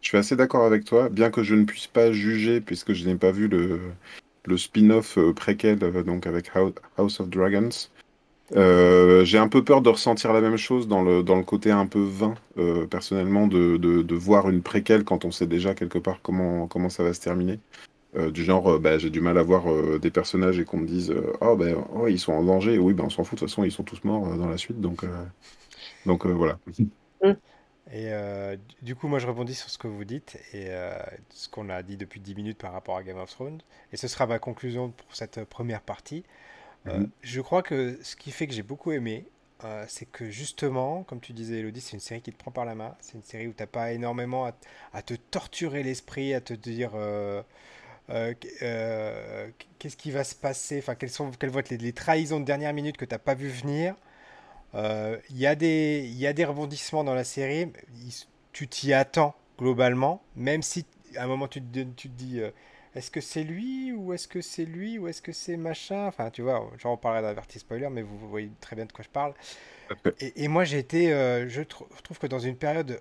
Je suis assez d'accord avec toi, bien que je ne puisse pas juger puisque je n'ai pas vu le, le spin-off euh, préquel euh, donc avec Hou- House of Dragons. Euh, j'ai un peu peur de ressentir la même chose dans le, dans le côté un peu vain, personnellement, de, de, voir une préquelle quand on sait déjà quelque part comment, comment ça va se terminer. Du genre, bah, j'ai du mal à voir des personnages et qu'on me dise Oh, ben, oh, ils sont en danger. Oui, ben, on s'en fout, de toute façon, ils sont tous morts dans la suite. Donc, donc voilà. Mm. Et euh, du coup, moi, je rebondis sur ce que vous dites et euh, ce qu'on a dit depuis 10 minutes par rapport à Game of Thrones. Et ce sera ma conclusion pour cette première partie. Euh, Mhm. je crois que ce qui fait que j'ai beaucoup aimé, euh, c'est que justement, comme tu disais, Elodie, c'est une série qui te prend par la main. C'est une série où t'as pas énormément à, à te torturer l'esprit, à te dire euh, euh, qu- euh, qu'est-ce qui va se passer, enfin, quelles sont, quelles vont être les, les trahisons de dernière minute que t'as pas vu venir? Euh, Il y a des, y a des rebondissements dans la série. Tu t'y attends globalement, même si à un moment tu te, tu te dis euh, est-ce que c'est lui ou est-ce que c'est lui ou est-ce que c'est machin? Enfin, tu vois, parlerai dans la partie spoiler, mais vous, voyez très bien de quoi je parle. Et, et moi, j'ai été, euh, je trou- trouve que dans une période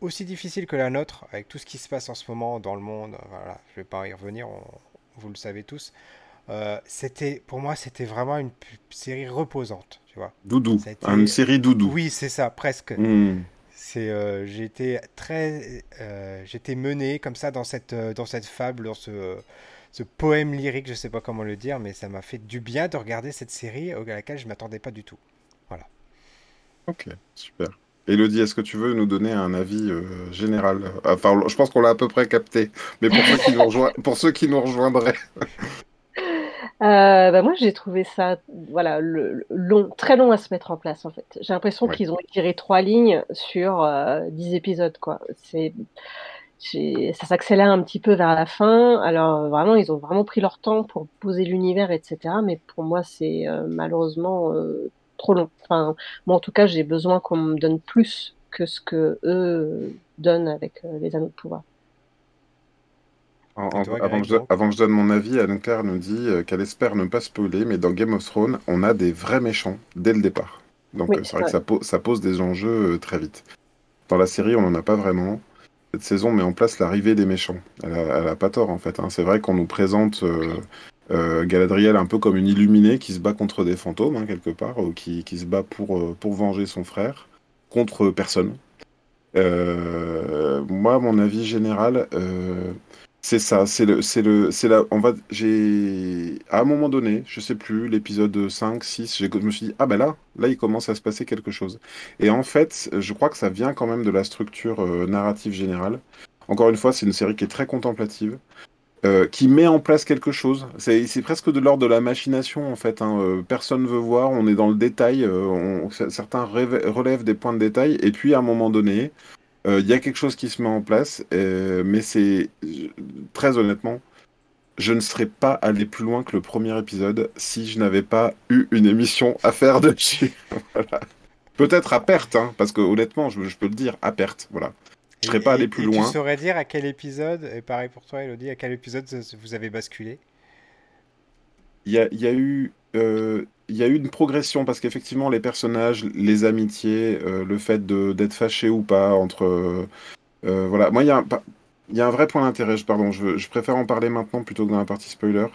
aussi difficile que la nôtre, avec tout ce qui se passe en ce moment dans le monde, voilà, je vais pas y revenir, on- vous le savez tous. euh, c'était, pour moi, c'était vraiment une série reposante, tu vois. Doudou, une été, série doudou. oui, c'est ça, presque. Hmm. C'est, euh, j'ai été très, euh, j'étais mené comme ça dans cette, euh, dans cette fable, dans ce, ce poème lyrique, je sais pas comment le dire, mais ça m'a fait du bien de regarder cette série à laquelle je m'attendais pas du tout. Voilà. Ok, super. Elodie, est-ce que tu veux nous donner un avis euh, général? Enfin, je pense qu'on l'a à peu près capté, mais pour ceux qui nous, rejoint- pour ceux qui nous rejoindraient. Euh, bah, moi, j'ai trouvé ça, voilà, le, long, très long à se mettre en place, en fait. J'ai l'impression Ouais. qu'ils ont étiré trois lignes sur euh, dix épisodes, quoi. C'est, ça s'accélère un petit peu vers la fin. Alors, vraiment, ils ont vraiment pris leur temps pour poser l'univers, etc. Mais pour moi, c'est euh, malheureusement euh, trop long. Enfin, moi, en tout cas, j'ai besoin qu'on me donne plus que ce que eux donnent avec euh, les anneaux de pouvoir. En- Et en- toi, avant, que je, donc avant que je donne mon avis, Anne-Claire nous dit euh, qu'elle espère ne pas spoiler, mais dans Game of Thrones, on a des vrais méchants dès le départ. Donc Oui, euh, c'est vrai que ça, po- ça pose des enjeux euh, très vite. Dans la série, on n'en a pas vraiment. Cette saison met en place l'arrivée des méchants. Elle a, elle a pas tort en fait. hein. C'est vrai qu'on nous présente euh, euh, Galadriel un peu comme une illuminée qui se bat contre des fantômes hein, quelque part, ou qui, qui se bat pour, euh, pour venger son frère contre personne. Euh, moi, mon avis général, euh, c'est ça. C'est le, c'est le, c'est la. On va. J'ai à un moment donné, je sais plus, l'épisode 5, 6, j'ai- je me suis dit ah ben là, là, il commence à se passer quelque chose. Et en fait, je crois que ça vient quand même de la structure euh, narrative générale. Encore une fois, c'est une série qui est très contemplative. euh, qui met en place quelque chose. C'est presque de l'ordre de la machination en fait. hein. Euh, personne veut voir, on est dans le détail. euh, certains relèvent des points de détail et puis à un moment donné, il y a quelque chose qui se met en place. euh, mais c'est très honnêtement, je ne serais pas allé plus loin que le premier épisode si je n'avais pas eu une émission à faire dessus. Voilà. Peut-être à perte, hein, parce que honnêtement, je, je peux le dire, à perte. Voilà. Je serais Et- pas allé plus et loin. Tu saurais dire à quel épisode, et pareil pour toi, Elodie, à quel épisode vous avez basculé? Il y a, il y a eu, euh, il y a eu une progression parce qu'effectivement, les personnages, les amitiés, euh, le fait d'être fâché ou pas entre. euh, euh, voilà. Moi, il y a un, vrai point d'intérêt. Pardon, je, je préfère en parler maintenant plutôt que dans la partie spoiler.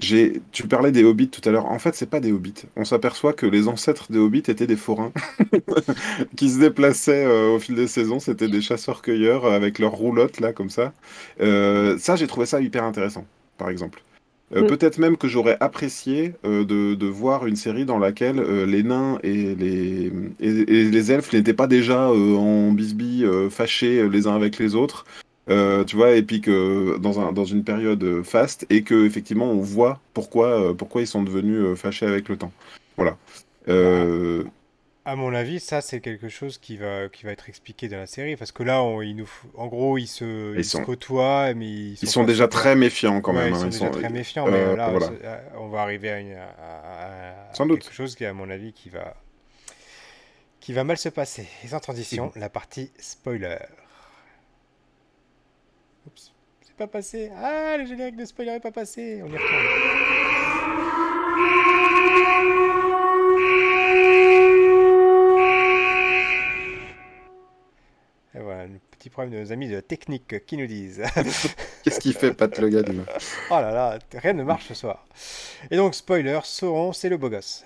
J'ai, tu parlais des hobbits tout à l'heure. En fait, c'est pas des hobbits. On s'aperçoit que les ancêtres des hobbits étaient des forains qui se déplaçaient au fil des saisons. C'était des chasseurs-cueilleurs avec leurs roulottes là, comme ça. Ça, j'ai trouvé ça hyper intéressant, par exemple. Euh, Mm. Peut-être même que j'aurais apprécié euh, de, de voir une série dans laquelle euh, les nains et les, et, et les elfes n'étaient pas déjà en bisbille fâchés les uns avec les autres, tu vois, et puis que dans, un, dans une période faste, et que effectivement on voit pourquoi, pourquoi ils sont devenus fâchés avec le temps. Voilà. Euh, À mon avis, ça c'est quelque chose qui va, qui va être expliqué dans la série, parce que là, on, il nous, en gros, ils se, Ils ils côtoient, mais ils ils sont déjà très méfiants quand Ouais, même. ils hein, sont ils déjà sont- très méfiants, euh, mais là, voilà. c'est- euh, on va arriver à, une- à- à- à Sans quelque doute. chose qui, à mon avis, qui va, qui va mal se passer. Et sans transition, la partie spoiler. Oups, c'est pas passé. Ah, le générique de spoiler est pas passé. On y retourne. Petit problème de nos amis de la technique qui nous disent. Qu'est-ce qu'il fait, Pat lui Oh là là, rien ne marche ce soir. Et donc, spoiler, Sauron, c'est le beau gosse.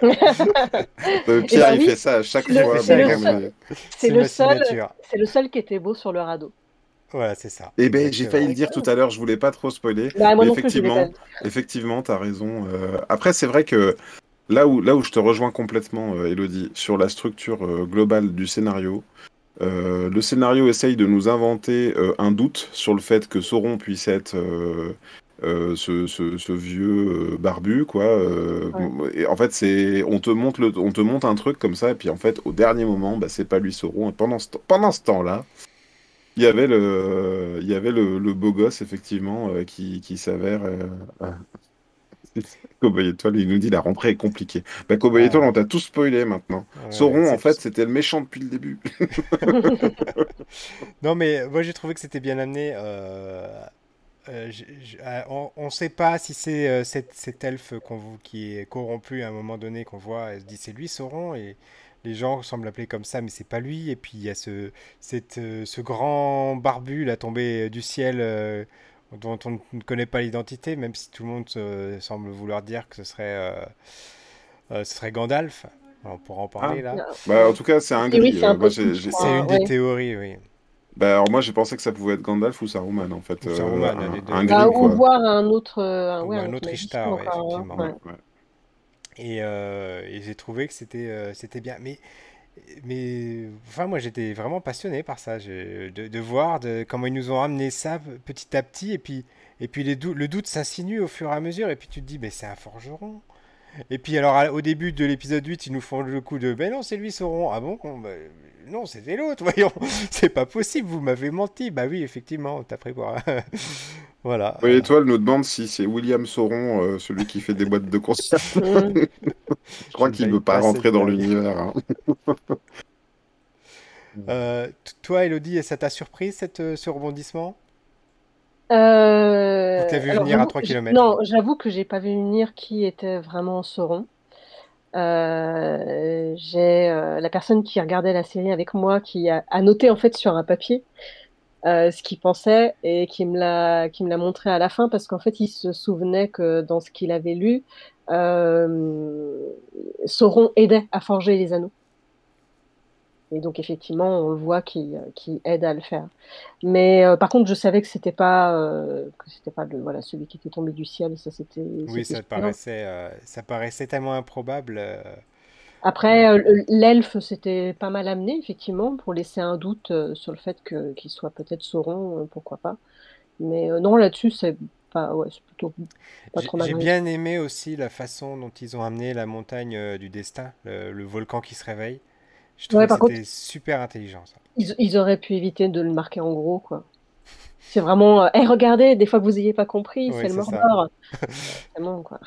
Euh, Pierre, ben il oui, fait ça à chaque fois. c'est mais le non, seul. mais- C'est le seul, c'est le seul qui était beau sur le radeau. Voilà, c'est ça. Eh ben, j'ai failli le dire tout à l'heure, je voulais pas trop spoiler. Bah, Mais effectivement. Effectivement, tu as raison. Euh, après, c'est vrai que là où, là où je te rejoins complètement, euh, Elodie, sur la structure euh, globale du scénario, euh, le scénario essaye de nous inventer euh, un doute sur le fait que Sauron puisse être euh, ce, ce- ce vieux barbu, quoi. et en fait, c'est on te montre le, on te montre un truc comme ça, et puis en fait, au dernier moment, bah, c'est pas lui Sauron. Et pendant ce, temps- pendant ce temps-là, il y avait le, il y avait le, le beau gosse effectivement qui, qui s'avère. euh, euh, Cowboy Étoile, il nous dit la rentrée est compliquée. Bah, Cowboy. Étoile, on t'a tout spoilé maintenant. Ouais, Sauron, en fait, c'était le méchant depuis le début. Non, mais moi j'ai trouvé que c'était bien amené. euh, euh, euh, on ne sait pas si c'est euh, cet, cet elfe vous- qui est corrompu à un moment donné qu'on voit. Elle se dit c'est lui Sauron et les gens semblent l'appeler comme ça, mais c'est pas lui. Et puis il y a ce, cette, euh, ce grand barbu là tombé du ciel euh, dont on ne connaît pas l'identité, même si tout le monde euh, semble vouloir dire que ce serait, euh, euh, ce serait Gandalf. On pourra en parler là. Bah, en tout cas, c'est un oui, gris. c'est euh, une ouais. des théories, oui. bah, alors moi, j'ai pensé que ça pouvait être Gandalf ou Saruman, en fait. Ou euh, Saruman, un, les deux. un Bah, gris, ou voir un autre, euh, Ou ouais, un autre Ishtar, ouais, hein. effectivement. Et, euh, et j'ai trouvé que c'était euh, c'était bien. Mais mais enfin, moi j'étais vraiment passionné par ça, de, de, voir de, comment ils nous ont amené ça petit à petit, et puis, et puis les le doute s'insinue au fur et à mesure, et puis tu te dis, mais c'est un forgeron. Et puis alors au début de l'épisode 8, ils nous font le coup de, ben non, c'est lui Sauron. Ah bon bah, Non, c'était l'autre, voyons. c'est pas possible, vous m'avez menti. Bah oui, effectivement, t'as pris quoi Voilà. Oui, Étoile nous demande si c'est William Sauron, euh, celui qui fait des boîtes de concert. Je crois qu'il ne veut pas rentrer dans l'univers. Hein. Euh, toi, Elodie, ça t'a surpris cette, euh, ce rebondissement? Euh... Tu vu venir à 3 km Non, j'avoue que j'ai pas vu venir qui était vraiment Sauron. j'ai la personne qui regardait la série avec moi qui a, a noté en fait sur un papier euh, ce qu'il pensait et qui me l'a qui me l'a montré à la fin parce qu'en fait il se souvenait que dans ce qu'il avait lu euh, Sauron aidait à forger les anneaux. Et donc effectivement on le voit qui, qui aide à le faire. Mais euh, par contre je savais que c'était pas euh, que c'était pas le, voilà celui qui était tombé du ciel. Ça c'était oui ça paraissait euh, ça paraissait tellement improbable après, euh, l'elfe, c'était pas mal amené, effectivement, pour laisser un doute euh, sur le fait qu'il soit peut-être Sauron, euh, pourquoi pas. Mais non, là-dessus, c'est pas, ouais, plutôt pas trop mal. J'ai bien aimé aussi la façon dont ils ont amené la montagne du destin, le, volcan qui se réveille. Je trouve que c'était super intelligent, ça. Ils, auraient pu éviter de le marquer en gros, quoi. C'est vraiment, hé, regardez, des fois que vous n'ayez pas compris, c'est le Mordor. c'est bon, quoi.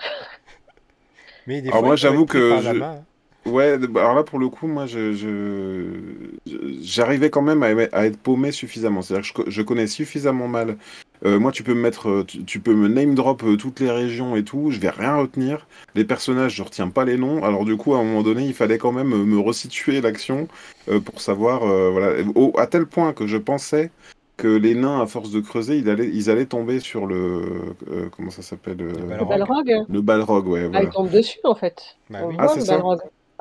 Mais des Alors fois, moi, j'avoue que... Je... Ouais, bah, alors là pour le coup, moi je, j'arrivais quand même à, être paumé suffisamment. C'est-à-dire que je, connais suffisamment mal. Euh, moi, tu peux me mettre, euh, tu, peux me name drop euh, toutes les régions et tout, je vais rien retenir. Les personnages, je retiens pas les noms. Alors du coup, à un moment donné, il fallait quand même me resituer l'action pour savoir, voilà, à tel point que je pensais que les nains, à force de creuser, ils allaient, ils allaient tomber sur le. comment ça s'appelle Le balrog. Le balrog, ouais. Ah, ils tombent dessus, en fait. Bah oui. Ah, c'est ça.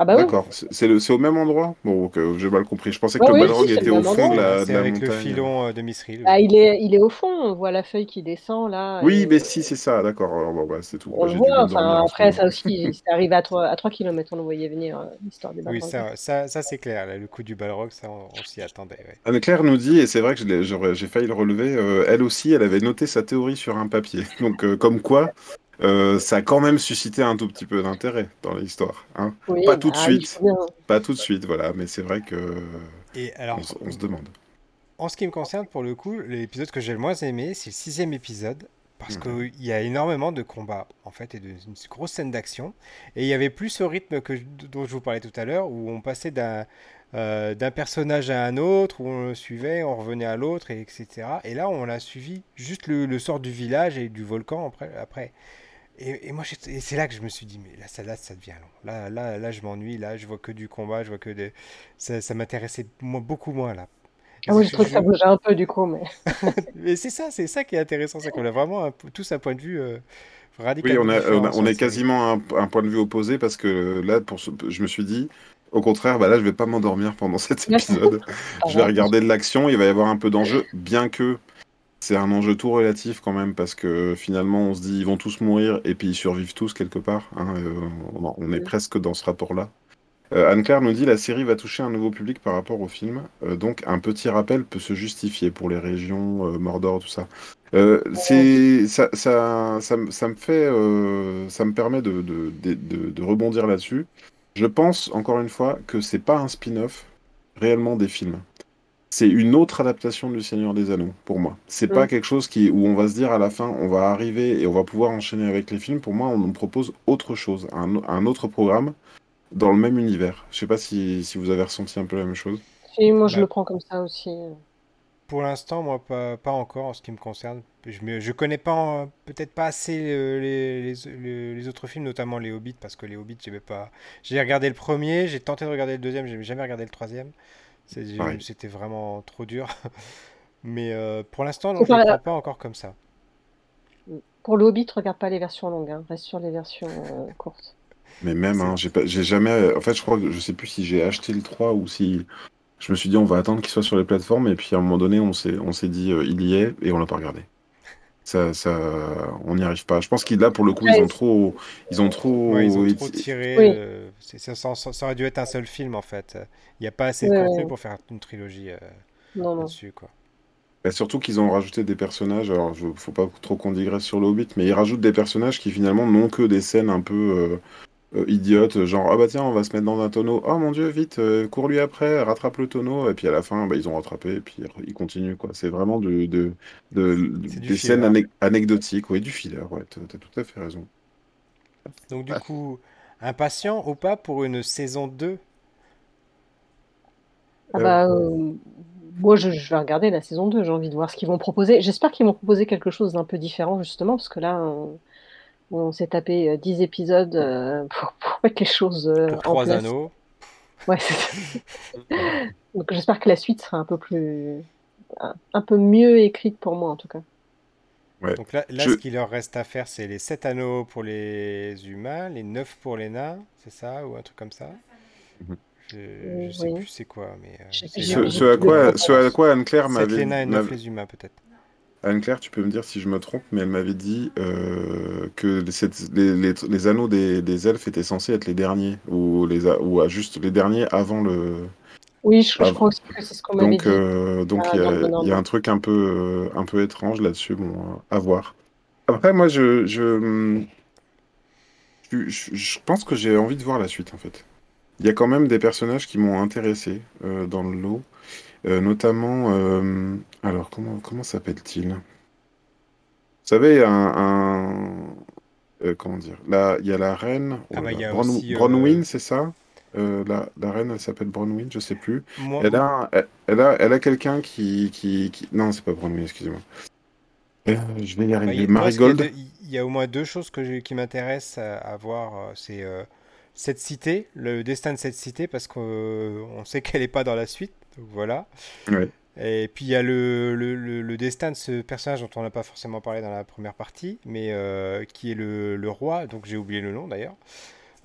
Ah bah oui. D'accord, c'est au même endroit? Bon, j'ai mal compris. Je pensais que le Balrog était au fond de la, C'est avec le filon euh, de Misril. Ah, il, est, il est au fond, on voit la feuille qui descend là. Oui, mais si, c'est ça, d'accord. Bon, bah, c'est tout. On le voit, enfin, après, ça aussi, c'est arrivé à 3, à 3 km, on le voyait venir, euh, l'histoire des Balrogs. Oui, ça, ça, ça c'est clair, le coup du Balrog, ça, on, s'y attendait. Ouais. Anne-Claire nous dit, et c'est vrai que j'ai failli le relever, euh, elle aussi, elle avait noté sa théorie sur un papier. Donc, comme quoi, euh, ça a quand même suscité un tout petit peu d'intérêt dans l'histoire. Hein. pas tout de ah, suite, pas tout de suite, voilà, mais c'est vrai que Et alors, on, se demande. En ce qui me concerne, pour le coup, l'épisode que j'ai le moins aimé, c'est le sixième épisode, parce qu'il y a énormément de combats, en fait, et de, une grosse scène d'action. Et il y avait plus ce rythme que, dont je vous parlais tout à l'heure, où on passait d'un euh, d'un personnage à un autre, où on le suivait, on revenait à l'autre, et etc. Et là, on a suivi juste le, sort du village et du volcan après. après. Et, moi, c'est là que je me suis dit, mais là, ça, là, ça devient long. Là, là, là je m'ennuie. Là, je vois que du combat. Je vois que des... ça, ça m'intéressait beaucoup moins là. Ah oui, je trouve que ça bougeait un peu du coup, mais. mais c'est ça, c'est ça qui est intéressant, c'est qu'on a vraiment tous un point de vue euh, radical. Oui, on, a, on, est quasiment un, un, point de vue opposé parce que là, pour je me suis dit, au contraire, bah là, je vais pas m'endormir pendant cet épisode. je vais regarder de l'action, il va y avoir un peu d'enjeu, bien que c'est un enjeu tout relatif quand même parce que finalement on se dit ils vont tous mourir et puis ils survivent tous quelque part. Hein, euh, on est presque dans ce rapport-là. Euh, Anne-Claire nous dit la série va toucher un nouveau public par rapport au film, euh, donc un petit rappel peut se justifier pour les régions Mordor tout ça. c'est ça, ça, ça, ça, me fait, ça me permet de, de, de, de rebondir là-dessus. Je pense encore une fois que c'est pas un spin-off réellement des films c'est une autre adaptation du Seigneur des Anneaux pour moi. C'est pas mm. quelque chose qui où on va se dire à la fin on va arriver et on va pouvoir enchaîner avec les films. Pour moi, on nous propose autre chose, un, autre programme dans le même univers. Je sais pas si, vous avez ressenti un peu la même chose. Si, moi je bah. le prends comme ça aussi. Pour l'instant, moi pas, pas, encore en ce qui me concerne. Je, je connais pas peut-être pas assez euh, les, les, les, autres films, notamment les Hobbits, parce que les Hobbits, j'avais pas. J'ai regardé le premier, j'ai tenté de regarder le deuxième, j'ai jamais regardé le troisième. C'était vraiment trop dur. Mais euh, pour l'instant, je ne le pas encore comme ça. Pour le Hobbit, regarde pas les versions longues, hein. reste sur les versions euh, courtes. Mais même, hein, j'ai jamais. En fait, je crois que je sais plus si j'ai acheté le 3 ou si. Je me suis dit, on va attendre qu'il soit sur les plateformes, et puis à un moment donné, on s'est dit, euh, il y est, et on l'a pas regardé. Ça, ça, on n'y arrive pas. Je pense qu'il là pour le coup, ils ont trop, ils ont trop, Ouais, ils ont trop tiré. Oui. euh, ça, ça- ça aurait dû être un seul film en fait. Il n'y a pas assez de contenu pour faire une trilogie euh, Non, non. là-dessus quoi. Bah, surtout qu'ils ont rajouté des personnages. Alors, je, faut pas trop qu'on digresse sur le Hobbit, mais ils rajoutent des personnages qui finalement n'ont que des scènes un peu euh, euh, idiotes, genre ah bah tiens, on va se mettre dans un tonneau. Oh mon Dieu, vite, euh, cours lui après, rattrape le tonneau. Et puis à la fin, bah, ils ont rattrapé et puis ils continuent quoi. C'est vraiment du- de, de, des scènes ane- anecdotiques, oui, du filler. Ouais, t'as t'as tout à fait raison. Donc du Ah. coup, impatient ou pas pour une saison 2? Ah Euh, bah, euh, moi, je, je vais regarder la saison 2. J'ai envie de voir ce qu'ils vont proposer. J'espère qu'ils vont proposer quelque chose d'un peu différent, justement, parce que là, on, on s'est tapé euh, 10 épisodes euh, pour, pour mettre les choses euh, Pour en trois place. anneaux. Ouais, c'est- Donc j'espère que la suite sera un peu plus, un, peu mieux écrite pour moi, en tout cas. Ouais. Donc là, là Je- ce qu'il leur reste à faire, c'est les 7 anneaux pour les humains, les 9 pour les nains, c'est ça? Ou un truc comme ça? Mhm. Je, je sais Oui. plus c'est quoi, mais euh, Ce, à quoi, ce à quoi Anne-Claire 7 m'avait les nains et 9 m'avait- les humains peut-être. Anne-Claire, tu peux me dire si je me trompe, mais elle m'avait dit euh, que les, anneaux des, des elfes étaient censés être les derniers, ou, les, ou juste les derniers avant le. Oui, je, je crois aussi que c'est ce qu'on m'avait dit. euh, donc Ah, il y, a- y un truc un peu, euh, un peu étrange là-dessus, bon, à voir. Après, moi, je, je, je, je- je pense que j'ai envie de voir la suite, en fait. Il y a quand même des personnages qui m'ont intéressé euh, dans le lot, notamment. Alors, comment, comment s'appelle-t-il? Vous savez, un, un- euh, comment dire? Là, il y a la reine. Ah bah a Bron- aussi... euh, Bronwyn, c'est ça? Euh, la, la reine, elle s'appelle Bronwyn, je sais plus. moi- Elle a, elle, elle a, elle a quelqu'un qui, qui, qui- Non, c'est pas Bronwyn, excusez-moi. Je vais y Bah, arriver. il, y a Marigold? il y a au moins deux choses que qui m'intéressent à, à voir. C'est cette cité, le destin de cette cité, parce qu'on sait qu'elle n'est pas dans la suite. Donc voilà. Ouais. Et puis il y a le, le, le- le destin de ce personnage dont on n'a pas forcément parlé dans la première partie, mais euh, qui est le, le roi, donc j'ai oublié le nom d'ailleurs,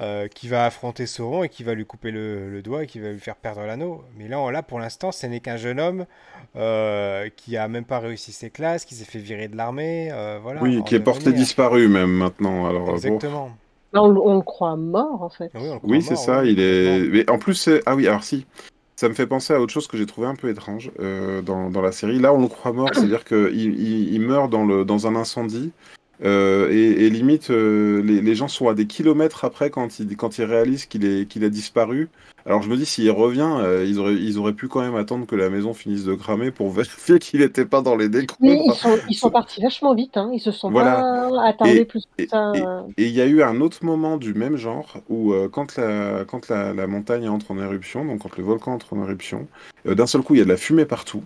euh, qui va affronter Sauron et qui va lui couper le, le doigt et qui va lui faire perdre l'anneau. Mais là, on- là pour l'instant, ce n'est qu'un jeune homme euh, qui a même pas réussi ses classes, qui s'est fait virer de l'armée, euh, voilà, Oui, qui est porté disparu même maintenant. Alors, bon. Exactement. Là, on, on le croit mort, en fait. Oui, Oui, c'est ça. Il est. Mais en plus, c'est- ah oui, alors si. Ça me fait penser à autre chose que j'ai trouvé un peu étrange euh, dans, dans la série. Là, on le croit mort, c'est-à-dire qu'il il, il meurt dans, le, dans un incendie. Euh, et, et limite, euh, les, les gens sont à des kilomètres après quand ils, quand ils réalisent qu'il qu'il a disparu. Alors je me dis, s'il revient, euh, ils, auraient, ils auraient pu quand même attendre que la maison finisse de cramer pour vérifier qu'il n'était pas dans les Oui, ils décombres. sont, ils sont partis vachement vite, hein. Ils se sont Voilà. pas attardés Et, plus que et, ça. et- et il y a eu un autre moment du même genre où quand, la, quand la, la montagne entre en éruption, donc quand le volcan entre en éruption, d'un seul coup il y a de la fumée partout.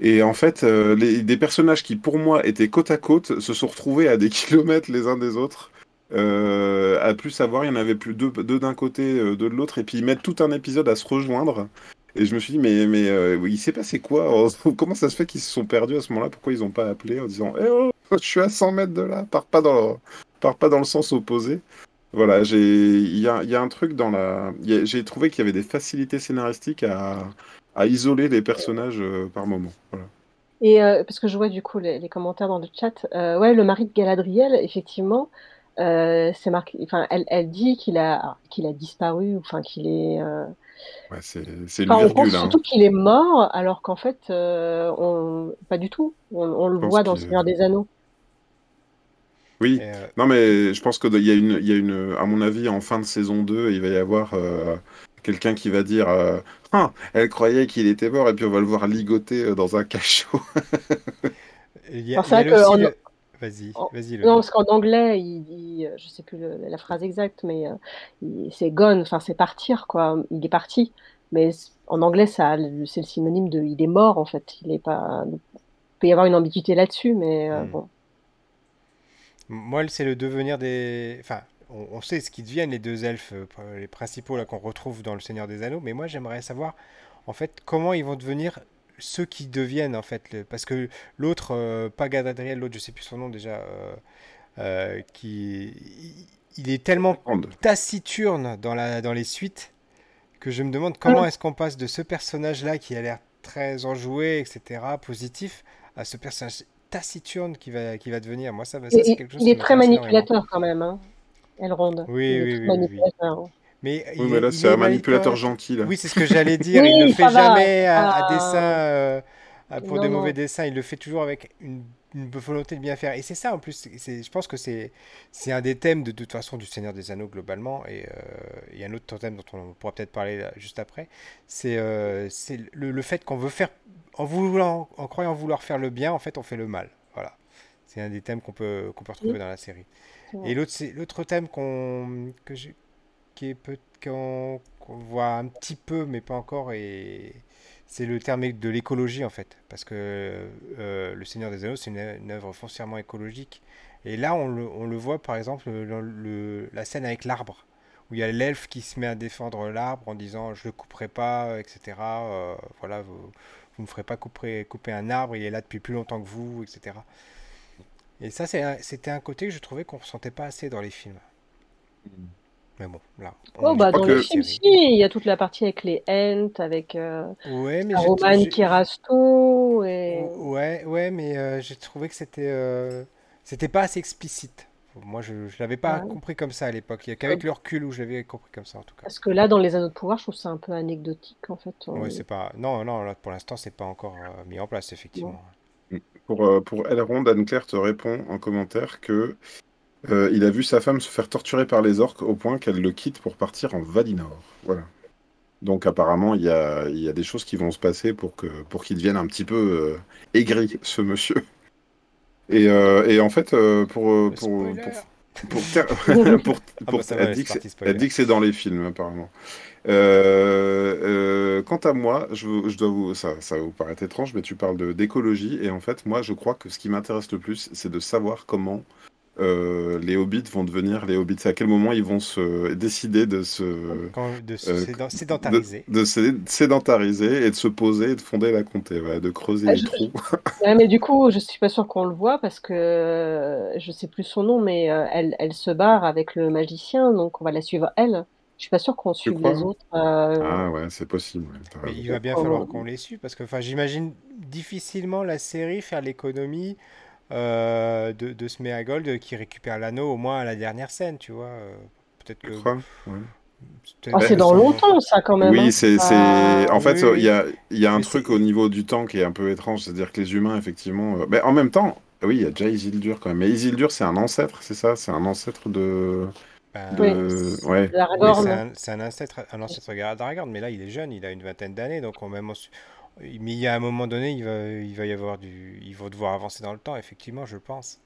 Et en fait, euh, des personnages qui pour moi étaient côte à côte se sont retrouvés à des kilomètres les uns des autres. Euh, à plus savoir, il y en avait plus deux, d'un côté, euh, deux de l'autre, et puis ils mettent tout un épisode à se rejoindre. Et je me suis dit, mais, mais euh, il s'est passé quoi? Comment ça se fait qu'ils se sont perdus à ce moment-là? Pourquoi ils n'ont pas appelé en disant, eh oh, je suis à 100 mètres de là, pars pas dans le, pars pas dans le sens opposé. Voilà, il y a, y a un truc dans la, j'ai trouvé qu'il y avait des facilités scénaristiques à, à isoler les personnages euh, par moment. Voilà. Et euh, parce que je vois du coup les, les commentaires dans le chat, euh, ouais, le mari de Galadriel, effectivement, euh, c'est marqué. Enfin, elle, elle dit qu'il a, qu'il a disparu, enfin qu'il est. euh, Ouais, c'est, une Enfin, on pense virgule, hein. surtout qu'il est mort, alors qu'en fait, euh, on... pas du tout. On, on le voit dans le Seigneur des Anneaux. Oui, euh, non mais je pense qu'il y a une, il y a une, à mon avis, en fin de saison 2, il va y avoir euh, quelqu'un qui va dire, euh, ah, elle croyait qu'il était mort, et puis on va le voir ligoter euh, dans un cachot. il y a, Alors, c'est il y a aussi en- le- Vas-y, en- vas-y. Non, parce qu'en anglais, il dit, euh, je sais plus le- la phrase exacte, mais euh, il- c'est gone, enfin c'est partir, quoi. Il est parti. Mais en anglais, ça, c'est le synonyme de il est mort, en fait. Il est pas. Il peut y avoir une ambiguïté là-dessus, mais euh, Hmm. bon. Moi, c'est le devenir des. Enfin, on, on sait ce qu'ils deviennent, les deux elfes, euh, les principaux là qu'on retrouve dans Le Seigneur des Anneaux, mais moi, j'aimerais savoir, en fait, comment ils vont devenir ceux qui deviennent, en fait. le- Parce que l'autre, euh, pas Galadriel, l'autre, je sais plus son nom déjà, euh, euh, qui. il- est tellement taciturne dans, la, dans les suites que je me demande comment est-ce qu'on passe de ce personnage-là qui a l'air très enjoué, etc., positif, à ce personnage taciturne qui va, qui va devenir. Moi, ça, ça c'est quelque chose il est très manipulateur quand même, hein. Elrond. Oui, oui, oui, oui, oui. manipulateur. Mais, il Oui, est- mais là, c'est est un manipulateur gentil, là. Oui, c'est ce que j'allais dire. Oui, il ne fait ça va. jamais à, à Ah. dessein euh, à- pour Non, des non. mauvais dessins. Il le fait toujours avec une, une volonté de bien faire. Et c'est ça en plus. je pense que c'est un des thèmes de, de toute façon du Seigneur des Anneaux globalement. Et euh, il y a un autre thème dont on pourra peut-être parler là, juste après. C'est euh, le, le fait qu'on veut faire en voulant, en croyant vouloir faire le bien, en fait, on fait le mal. Voilà. C'est un des thèmes qu'on peut qu'on peut retrouver Oui. dans la série. Et l'autre, thème qu'on voit un petit peu, mais pas encore, c'est le terme de l'écologie en fait, parce que euh, le Seigneur des Anneaux, c'est une, œuvre foncièrement écologique. Et là, on le, voit par exemple dans la scène avec l'arbre, où il y a l'elfe qui se met à défendre l'arbre en disant je le couperai pas, etc. euh, voilà, vous, ne ferez pas couper un arbre, il est là depuis plus longtemps que vous, etc. Et ça, un- c'était un côté que je trouvais qu'on ressentait pas assez dans les films. Mais bon, là. Oh, bah, dans les films, si, il y a toute la partie avec les Ents, avec euh, Ouais, mais j'ai- Saruman j'ai- qui rasto, et... Ouais, ouais, mais euh, j'ai trouvé que c'était euh, c'était pas assez explicite. Moi, je, je l'avais pas Ouais. compris comme ça à l'époque. Il y a qu'avec le recul où je l'avais compris comme ça, en tout cas. Parce que là, dans les Anneaux de pouvoir, je trouve ça un peu anecdotique, en fait. On- Ouais, c'est pas. Non, non, là, pour l'instant, c'est pas encore euh, mis en place, effectivement. Pour, euh, pour Elrond, Anne-Claire te répond en commentaire que euh, il a vu sa femme se faire torturer par les orques au point qu'elle le quitte pour partir en Valinor. Voilà. Donc apparemment, il y a, il y a des choses qui vont se passer pour que pour qu'il devienne un petit peu euh, aigri, ce monsieur. Et, euh, et en fait, pour, pour, pour, pour, ter- pour- Ah pour- bah va, elle, dit parti, c'est- spoiler. elle dit que c'est dans les films, apparemment. Euh, euh, quant à moi, je, dois vous, ça, ça va vous paraître étrange, mais tu parles de- d'écologie, et en fait, moi, je crois que ce qui m'intéresse le plus, c'est de savoir comment euh, les hobbits vont devenir les hobbits. À quel moment ils vont se décider de se, Quand, de se euh, sédent- de, sédentariser. de se sédentariser et de se poser et de fonder la comté, voilà, de creuser Ah, les je- trous. Ouais, mais du coup, je suis pas sûre qu'on le voit parce que euh, je sais plus son nom, mais euh, elle, elle se barre avec le magicien, donc on va la suivre elle. Je suis pas sûre qu'on suive les autres. euh, Ah ouais, c'est possible. Mais il va bien Oh. falloir qu'on les suive parce que enfin, j'imagine difficilement la série faire l'économie euh, de, de Sméagol qui récupère l'anneau au moins à la dernière scène, tu vois. euh, Peut-être que. Ouais. que c'est dans longtemps, ça, quand même. Oui, hein. c'est, c'est... Ah, En fait, oui, il y a, il y a un Mais truc au niveau du temps qui est un peu étrange, c'est-à-dire que les humains, effectivement... euh, ben, en même temps, oui, il y a déjà Isildur quand même. Mais Isildur, c'est un ancêtre, c'est ça? C'est un ancêtre de... Ben, de... Oui. Ouais. c'est un, ancêtre, un ancêtre d'Aragorn, mais là il est jeune, il a une vingtaine d'années, donc on même mais il y a un moment donné, il va, il va y avoir du, ils vont devoir avancer dans le temps, effectivement, je pense.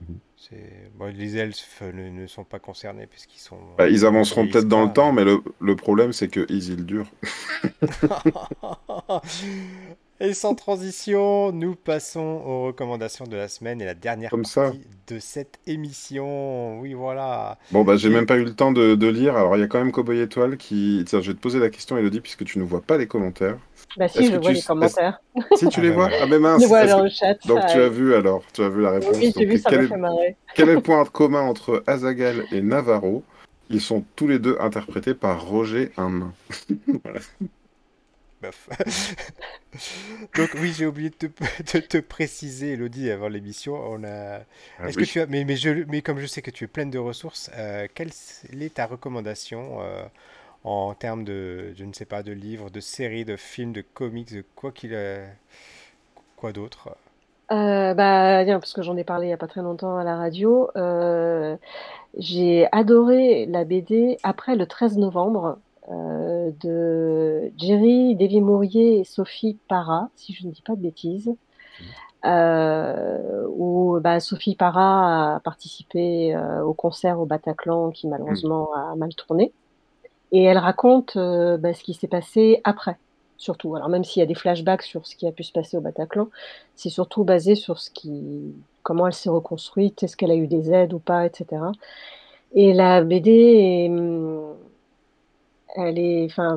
Mhm. C'est, bon, les elfes ne, ne sont pas concernés puisqu'ils sont. Bah, ils avanceront peut-être dans le temps, mais le, le problème, c'est que Isildur... Et sans transition, nous passons aux recommandations de la semaine et la dernière Comme ça. partie de cette émission. Oui, voilà. Bon, bah, j'ai Et- même pas eu le temps de, de lire. Alors, il y a quand même Cowboy Étoile qui... Tiens, je vais te poser la question, Elodie, puisque tu ne vois pas les commentaires. Bah si, je vois tu- les commentaires. Si tu les vois voilà. Ah, mais mince Je vois dans que- le chat. Donc, ça- tu as vu, alors Tu as vu la réponse Oui, j'ai vu, ça quel m'a est- fait marrer. Quel est le point commun entre Azagal et Navarro? Ils sont tous les deux interprétés par Roger un nain. Donc oui, j'ai oublié de te, de te préciser, Elodie, avant l'émission. On a. Ah Est-ce oui. que tu as, mais, mais, je, mais comme je sais que tu es pleine de ressources, euh, quelle est ta recommandation euh, en termes de, je ne sais pas, de livres, de séries, de films, de comics, de quoi qu'il, euh, quoi d'autre? Euh, bah, parce que j'en ai parlé il n'y a pas très longtemps à la radio. euh, j'ai adoré la BD après le 13 novembre euh, de Jerry Davy-Mourier et Sophie Para, si je ne dis pas de bêtises. Euh, où bah, Sophie Para a participé euh, au concert au Bataclan qui malheureusement a mal tourné. Et elle raconte bah, ce qui s'est passé après, surtout. Alors même s'il y a des flashbacks sur ce qui a pu se passer au Bataclan, c'est surtout basé sur ce qui, comment elle s'est reconstruite, est-ce qu'elle a eu des aides ou pas, etc. Et la BD, est, hum, elle est, enfin,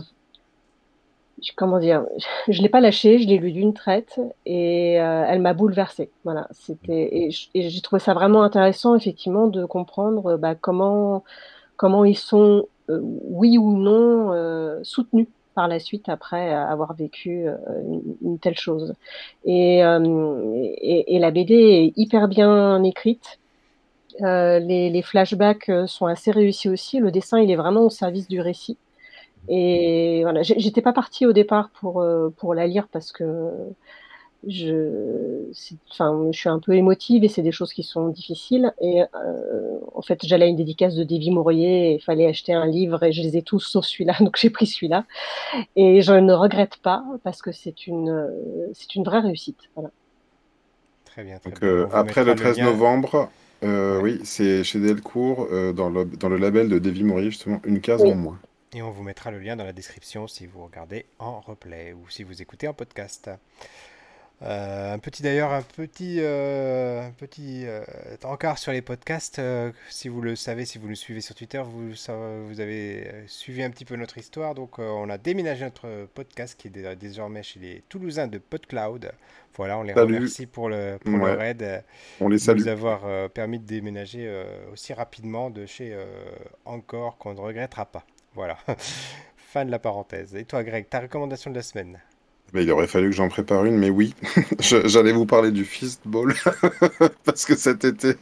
comment dire, je l'ai pas lâchée, je l'ai lu d'une traite et euh, elle m'a bouleversée. Voilà, c'était et j'ai trouvé ça vraiment intéressant, effectivement, de comprendre bah, comment comment ils sont, euh, oui ou non, euh, soutenus par la suite après avoir vécu une, telle chose. Et, et, la BD est hyper bien écrite. les, flashbacks sont assez réussis aussi. Le dessin, il est vraiment au service du récit. Et voilà, j'étais pas partie au départ pour, pour la lire parce que je, enfin, je suis un peu émotive et c'est des choses qui sont difficiles. Et euh, en fait, j'allais à une dédicace de Davy Mourier et il fallait acheter un livre et je les ai tous sauf celui-là, donc j'ai pris celui-là. Et je ne regrette pas parce que c'est une, c'est une vraie réussite. Voilà. Très bien. donc, euh, après le 13 novembre, euh, oui, c'est chez Delcourt, dans, le, dans le label de Davy Mourier, justement, une case en moins. Et on vous mettra le lien dans la description si vous regardez en replay ou si vous écoutez en podcast. Euh, un petit d'ailleurs, un petit, euh, un petit euh, encart sur les podcasts. si vous le savez, si vous nous suivez sur Twitter, vous, vous avez suivi un petit peu notre histoire. Donc, on a déménagé notre podcast qui est désormais chez les Toulousains de PodCloud. Voilà, on les remercie pour le, pour leur aide. On les salue. Nous avoir permis de déménager aussi rapidement de chez Encore qu'on ne regrettera pas. Voilà. fin de la parenthèse. Et toi, Greg, ta recommandation de la semaine il aurait fallu que j'en prépare une, mais oui, j'allais vous parler du fistball parce que cet été,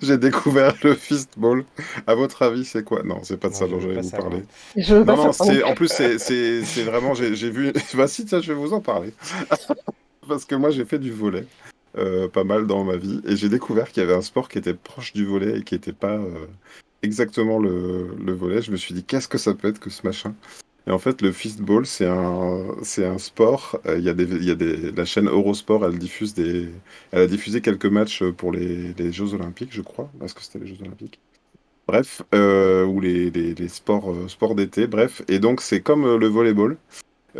j'ai découvert le fistball. À votre avis, c'est quoi? Non, c'est pas de ça dont j'allais vous parler. non, non, c'est en plus c'est vraiment j'ai vu. Bah si, tiens, je vais vous en parler parce que moi j'ai fait du volet. Euh, pas mal dans ma vie et j'ai découvert qu'il y avait un sport qui était proche du volet et qui n'était pas euh, exactement le, le volet. Je me suis dit qu'est-ce que ça peut être que ce machin? Et en fait, le fistball, c'est un, un sport. Euh, y a des, y a des, la chaîne Eurosport, elle diffuse des, elle a diffusé quelques matchs pour les, les Jeux Olympiques, je crois. Est-ce que c'était les Jeux Olympiques? Bref, euh, ou les, les, sports, euh, sports d'été. Bref, et donc c'est comme euh, le volleyball,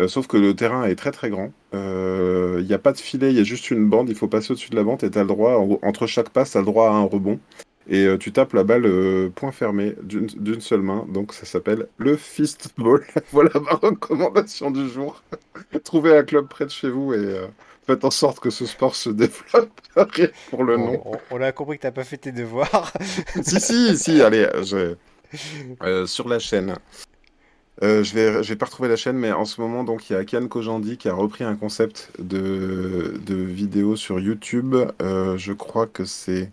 sauf que le terrain est très très grand. Il n'y a pas de filet, il y a juste une bande. Il faut passer au-dessus de la bande et tu as le droit, entre chaque passe, tu as le droit à un rebond et euh, tu tapes la balle euh, point fermé d'une seule main. Donc ça s'appelle le fistball. voilà ma recommandation du jour. Trouvez un club près de chez vous et euh, faites en sorte que ce sport se développe. pour le nom. On, a compris que t'as pas fait tes devoirs. si si si. Allez, sur la chaîne. je vais, je vais pas retrouver la chaîne, mais en ce moment, donc il y a Kian Kojandi qui a repris un concept de, de vidéo sur YouTube. je crois que c'est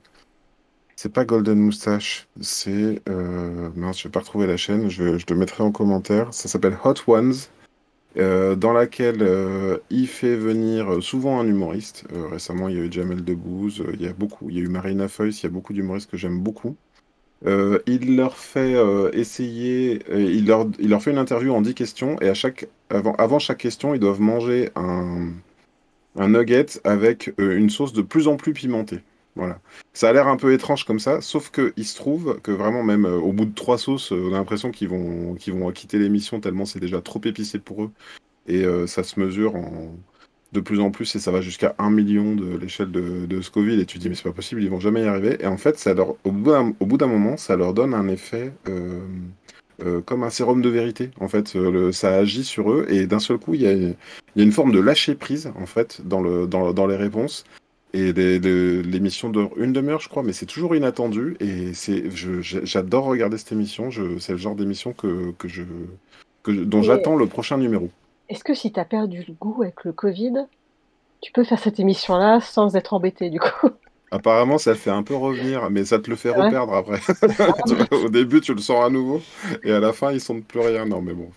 c'est pas Golden Moustache, c'est. Euh... Mince, je vais pas retrouver la chaîne, je, le mettrai en commentaire. Ça s'appelle Hot Ones, euh, dans laquelle euh, il fait venir souvent un humoriste. Euh, récemment, il y a eu Jamel Debbouze, il y a beaucoup. Il y a eu Marina Foïs, il y a beaucoup d'humoristes que j'aime beaucoup. il leur fait essayer, il leur, fait une interview en 10 questions et à chaque, avant, chaque question, ils doivent manger un nugget avec une sauce de plus en plus pimentée. Voilà. Ça a l'air un peu étrange comme ça, sauf qu'il se trouve que vraiment, même euh, au bout de trois sauces, euh, on a l'impression qu'ils vont, qu'ils vont quitter l'émission tellement c'est déjà trop épicé pour eux. Et euh, ça se mesure de plus en plus et ça va jusqu'à un million de l'échelle de, Scoville. Et tu te dis, mais c'est pas possible, ils vont jamais y arriver. Et en fait, ça leur, au bout d'un moment, ça leur donne un effet. comme un sérum de vérité. En fait, ça agit sur eux et d'un seul coup, il y, a, il une forme de lâcher prise en fait dans les réponses et l'émission dure une demi-heure, je crois, mais c'est toujours inattendu. Et c'est, j'adore regarder cette émission. C'est le genre d'émission que, que je, que, dont j'attends le prochain numéro. Est-ce que si tu as perdu le goût avec le Covid, tu peux faire cette émission-là sans être embêté du coup? Apparemment, ça fait un peu revenir, mais ça te le fait reperdre après. Au début, tu le sens à nouveau, et à la fin, ils sont plus rien. Non, mais bon,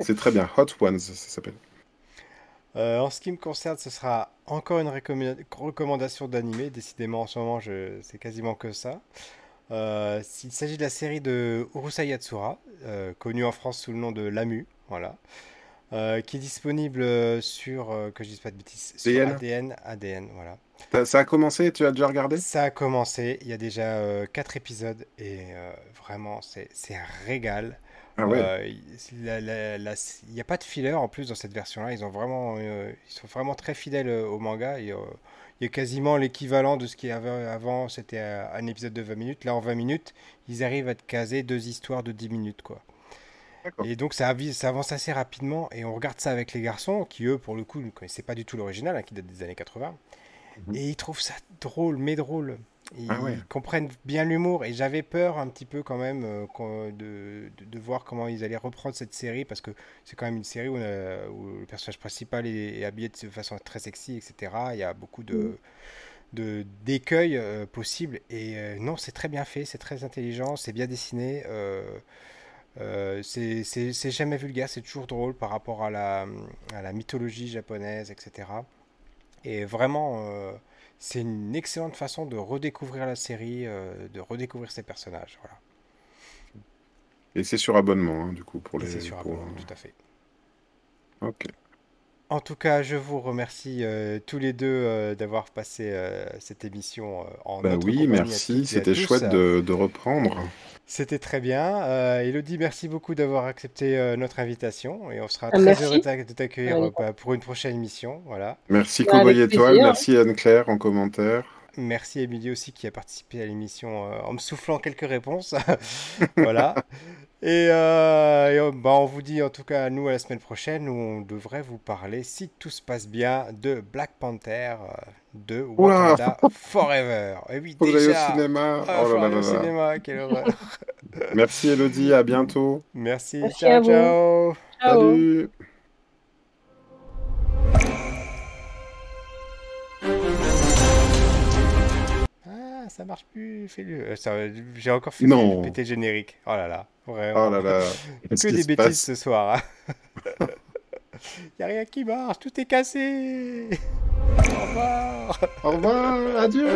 c'est très bien. Hot Ones, ça s'appelle. Euh, en ce qui me concerne, ce sera encore une recommandation d'animé. Décidément, en ce moment, c'est quasiment que ça. Euh, il s'agit de la série de Urusei Yatsura, euh, connue en France sous le nom de Lamu, voilà, qui est disponible sur, que je dise pas de bêtises, sur ADN, ADN, voilà. Ça, a commencé, tu as déjà regardé? Ça a commencé, il y a déjà 4 épisodes et vraiment c'est un régal. Ah euh, il n'y a pas de filler en plus dans cette version-là. Ils, ont vraiment, euh, ils sont vraiment très fidèles euh, au manga. il y a quasiment l'équivalent de ce qu'il y avait avant. C'était un épisode de 20 minutes. Là, en 20 minutes, ils arrivent à te caser deux histoires de 10 minutes. quoi. Et donc ça, ça, avance assez rapidement. Et on regarde ça avec les garçons qui, eux, pour le coup, ne connaissaient pas du tout l'original, hein, qui date des années 80. Mhm. Et ils trouvent ça drôle, mais drôle. Ils, ah comprennent bien l'humour et j'avais peur un petit peu quand même de, de, voir comment ils allaient reprendre cette série parce que c'est quand même une série où, le personnage principal est, habillé de façon très sexy, etc. Il y a beaucoup de, mm de d'écueils euh, possibles. Et euh, non, c'est très bien fait, c'est très intelligent, c'est bien dessiné. Euh, c'est jamais vulgaire, c'est toujours drôle par rapport à la, à la mythologie japonaise, etc. Et vraiment, c'est une excellente façon de redécouvrir la série, de redécouvrir ses personnages. Voilà. Et c'est sur abonnement, hein, du coup, pour les. C'est sur abonnement, tout à fait. Ok. En tout cas, je vous remercie euh, tous les deux euh, d'avoir passé euh, cette émission en bah oui, merci, c'était chouette de, reprendre. C'était très bien. Elodie, merci beaucoup d'avoir accepté notre invitation et on sera très heureux de t'accueillir pour une prochaine émission. Voilà. Merci bah, Cowboy Étoile, merci Anne-Claire en commentaire. Merci Émilie aussi qui a participé à l'émission en me soufflant quelques réponses. voilà. Et, euh, bah, on vous dit en tout cas, nous, à la semaine prochaine, où on devrait vous parler, si tout se passe bien, de Black Panther, euh, de Wakanda Forever. Et oui, faut déjà. au cinéma. Ah, oh là là au cinéma, quelle horreur. Merci Elodie, à bientôt. Merci, ciao, ciao. Salut. ça marche plus, fais-le. Euh, j'ai encore fait non. péter générique. Oh là là, vraiment. Oh là là. que des bêtises ce soir. Il hein. n'y a rien qui marche, tout est cassé. Au revoir. Au revoir, adieu.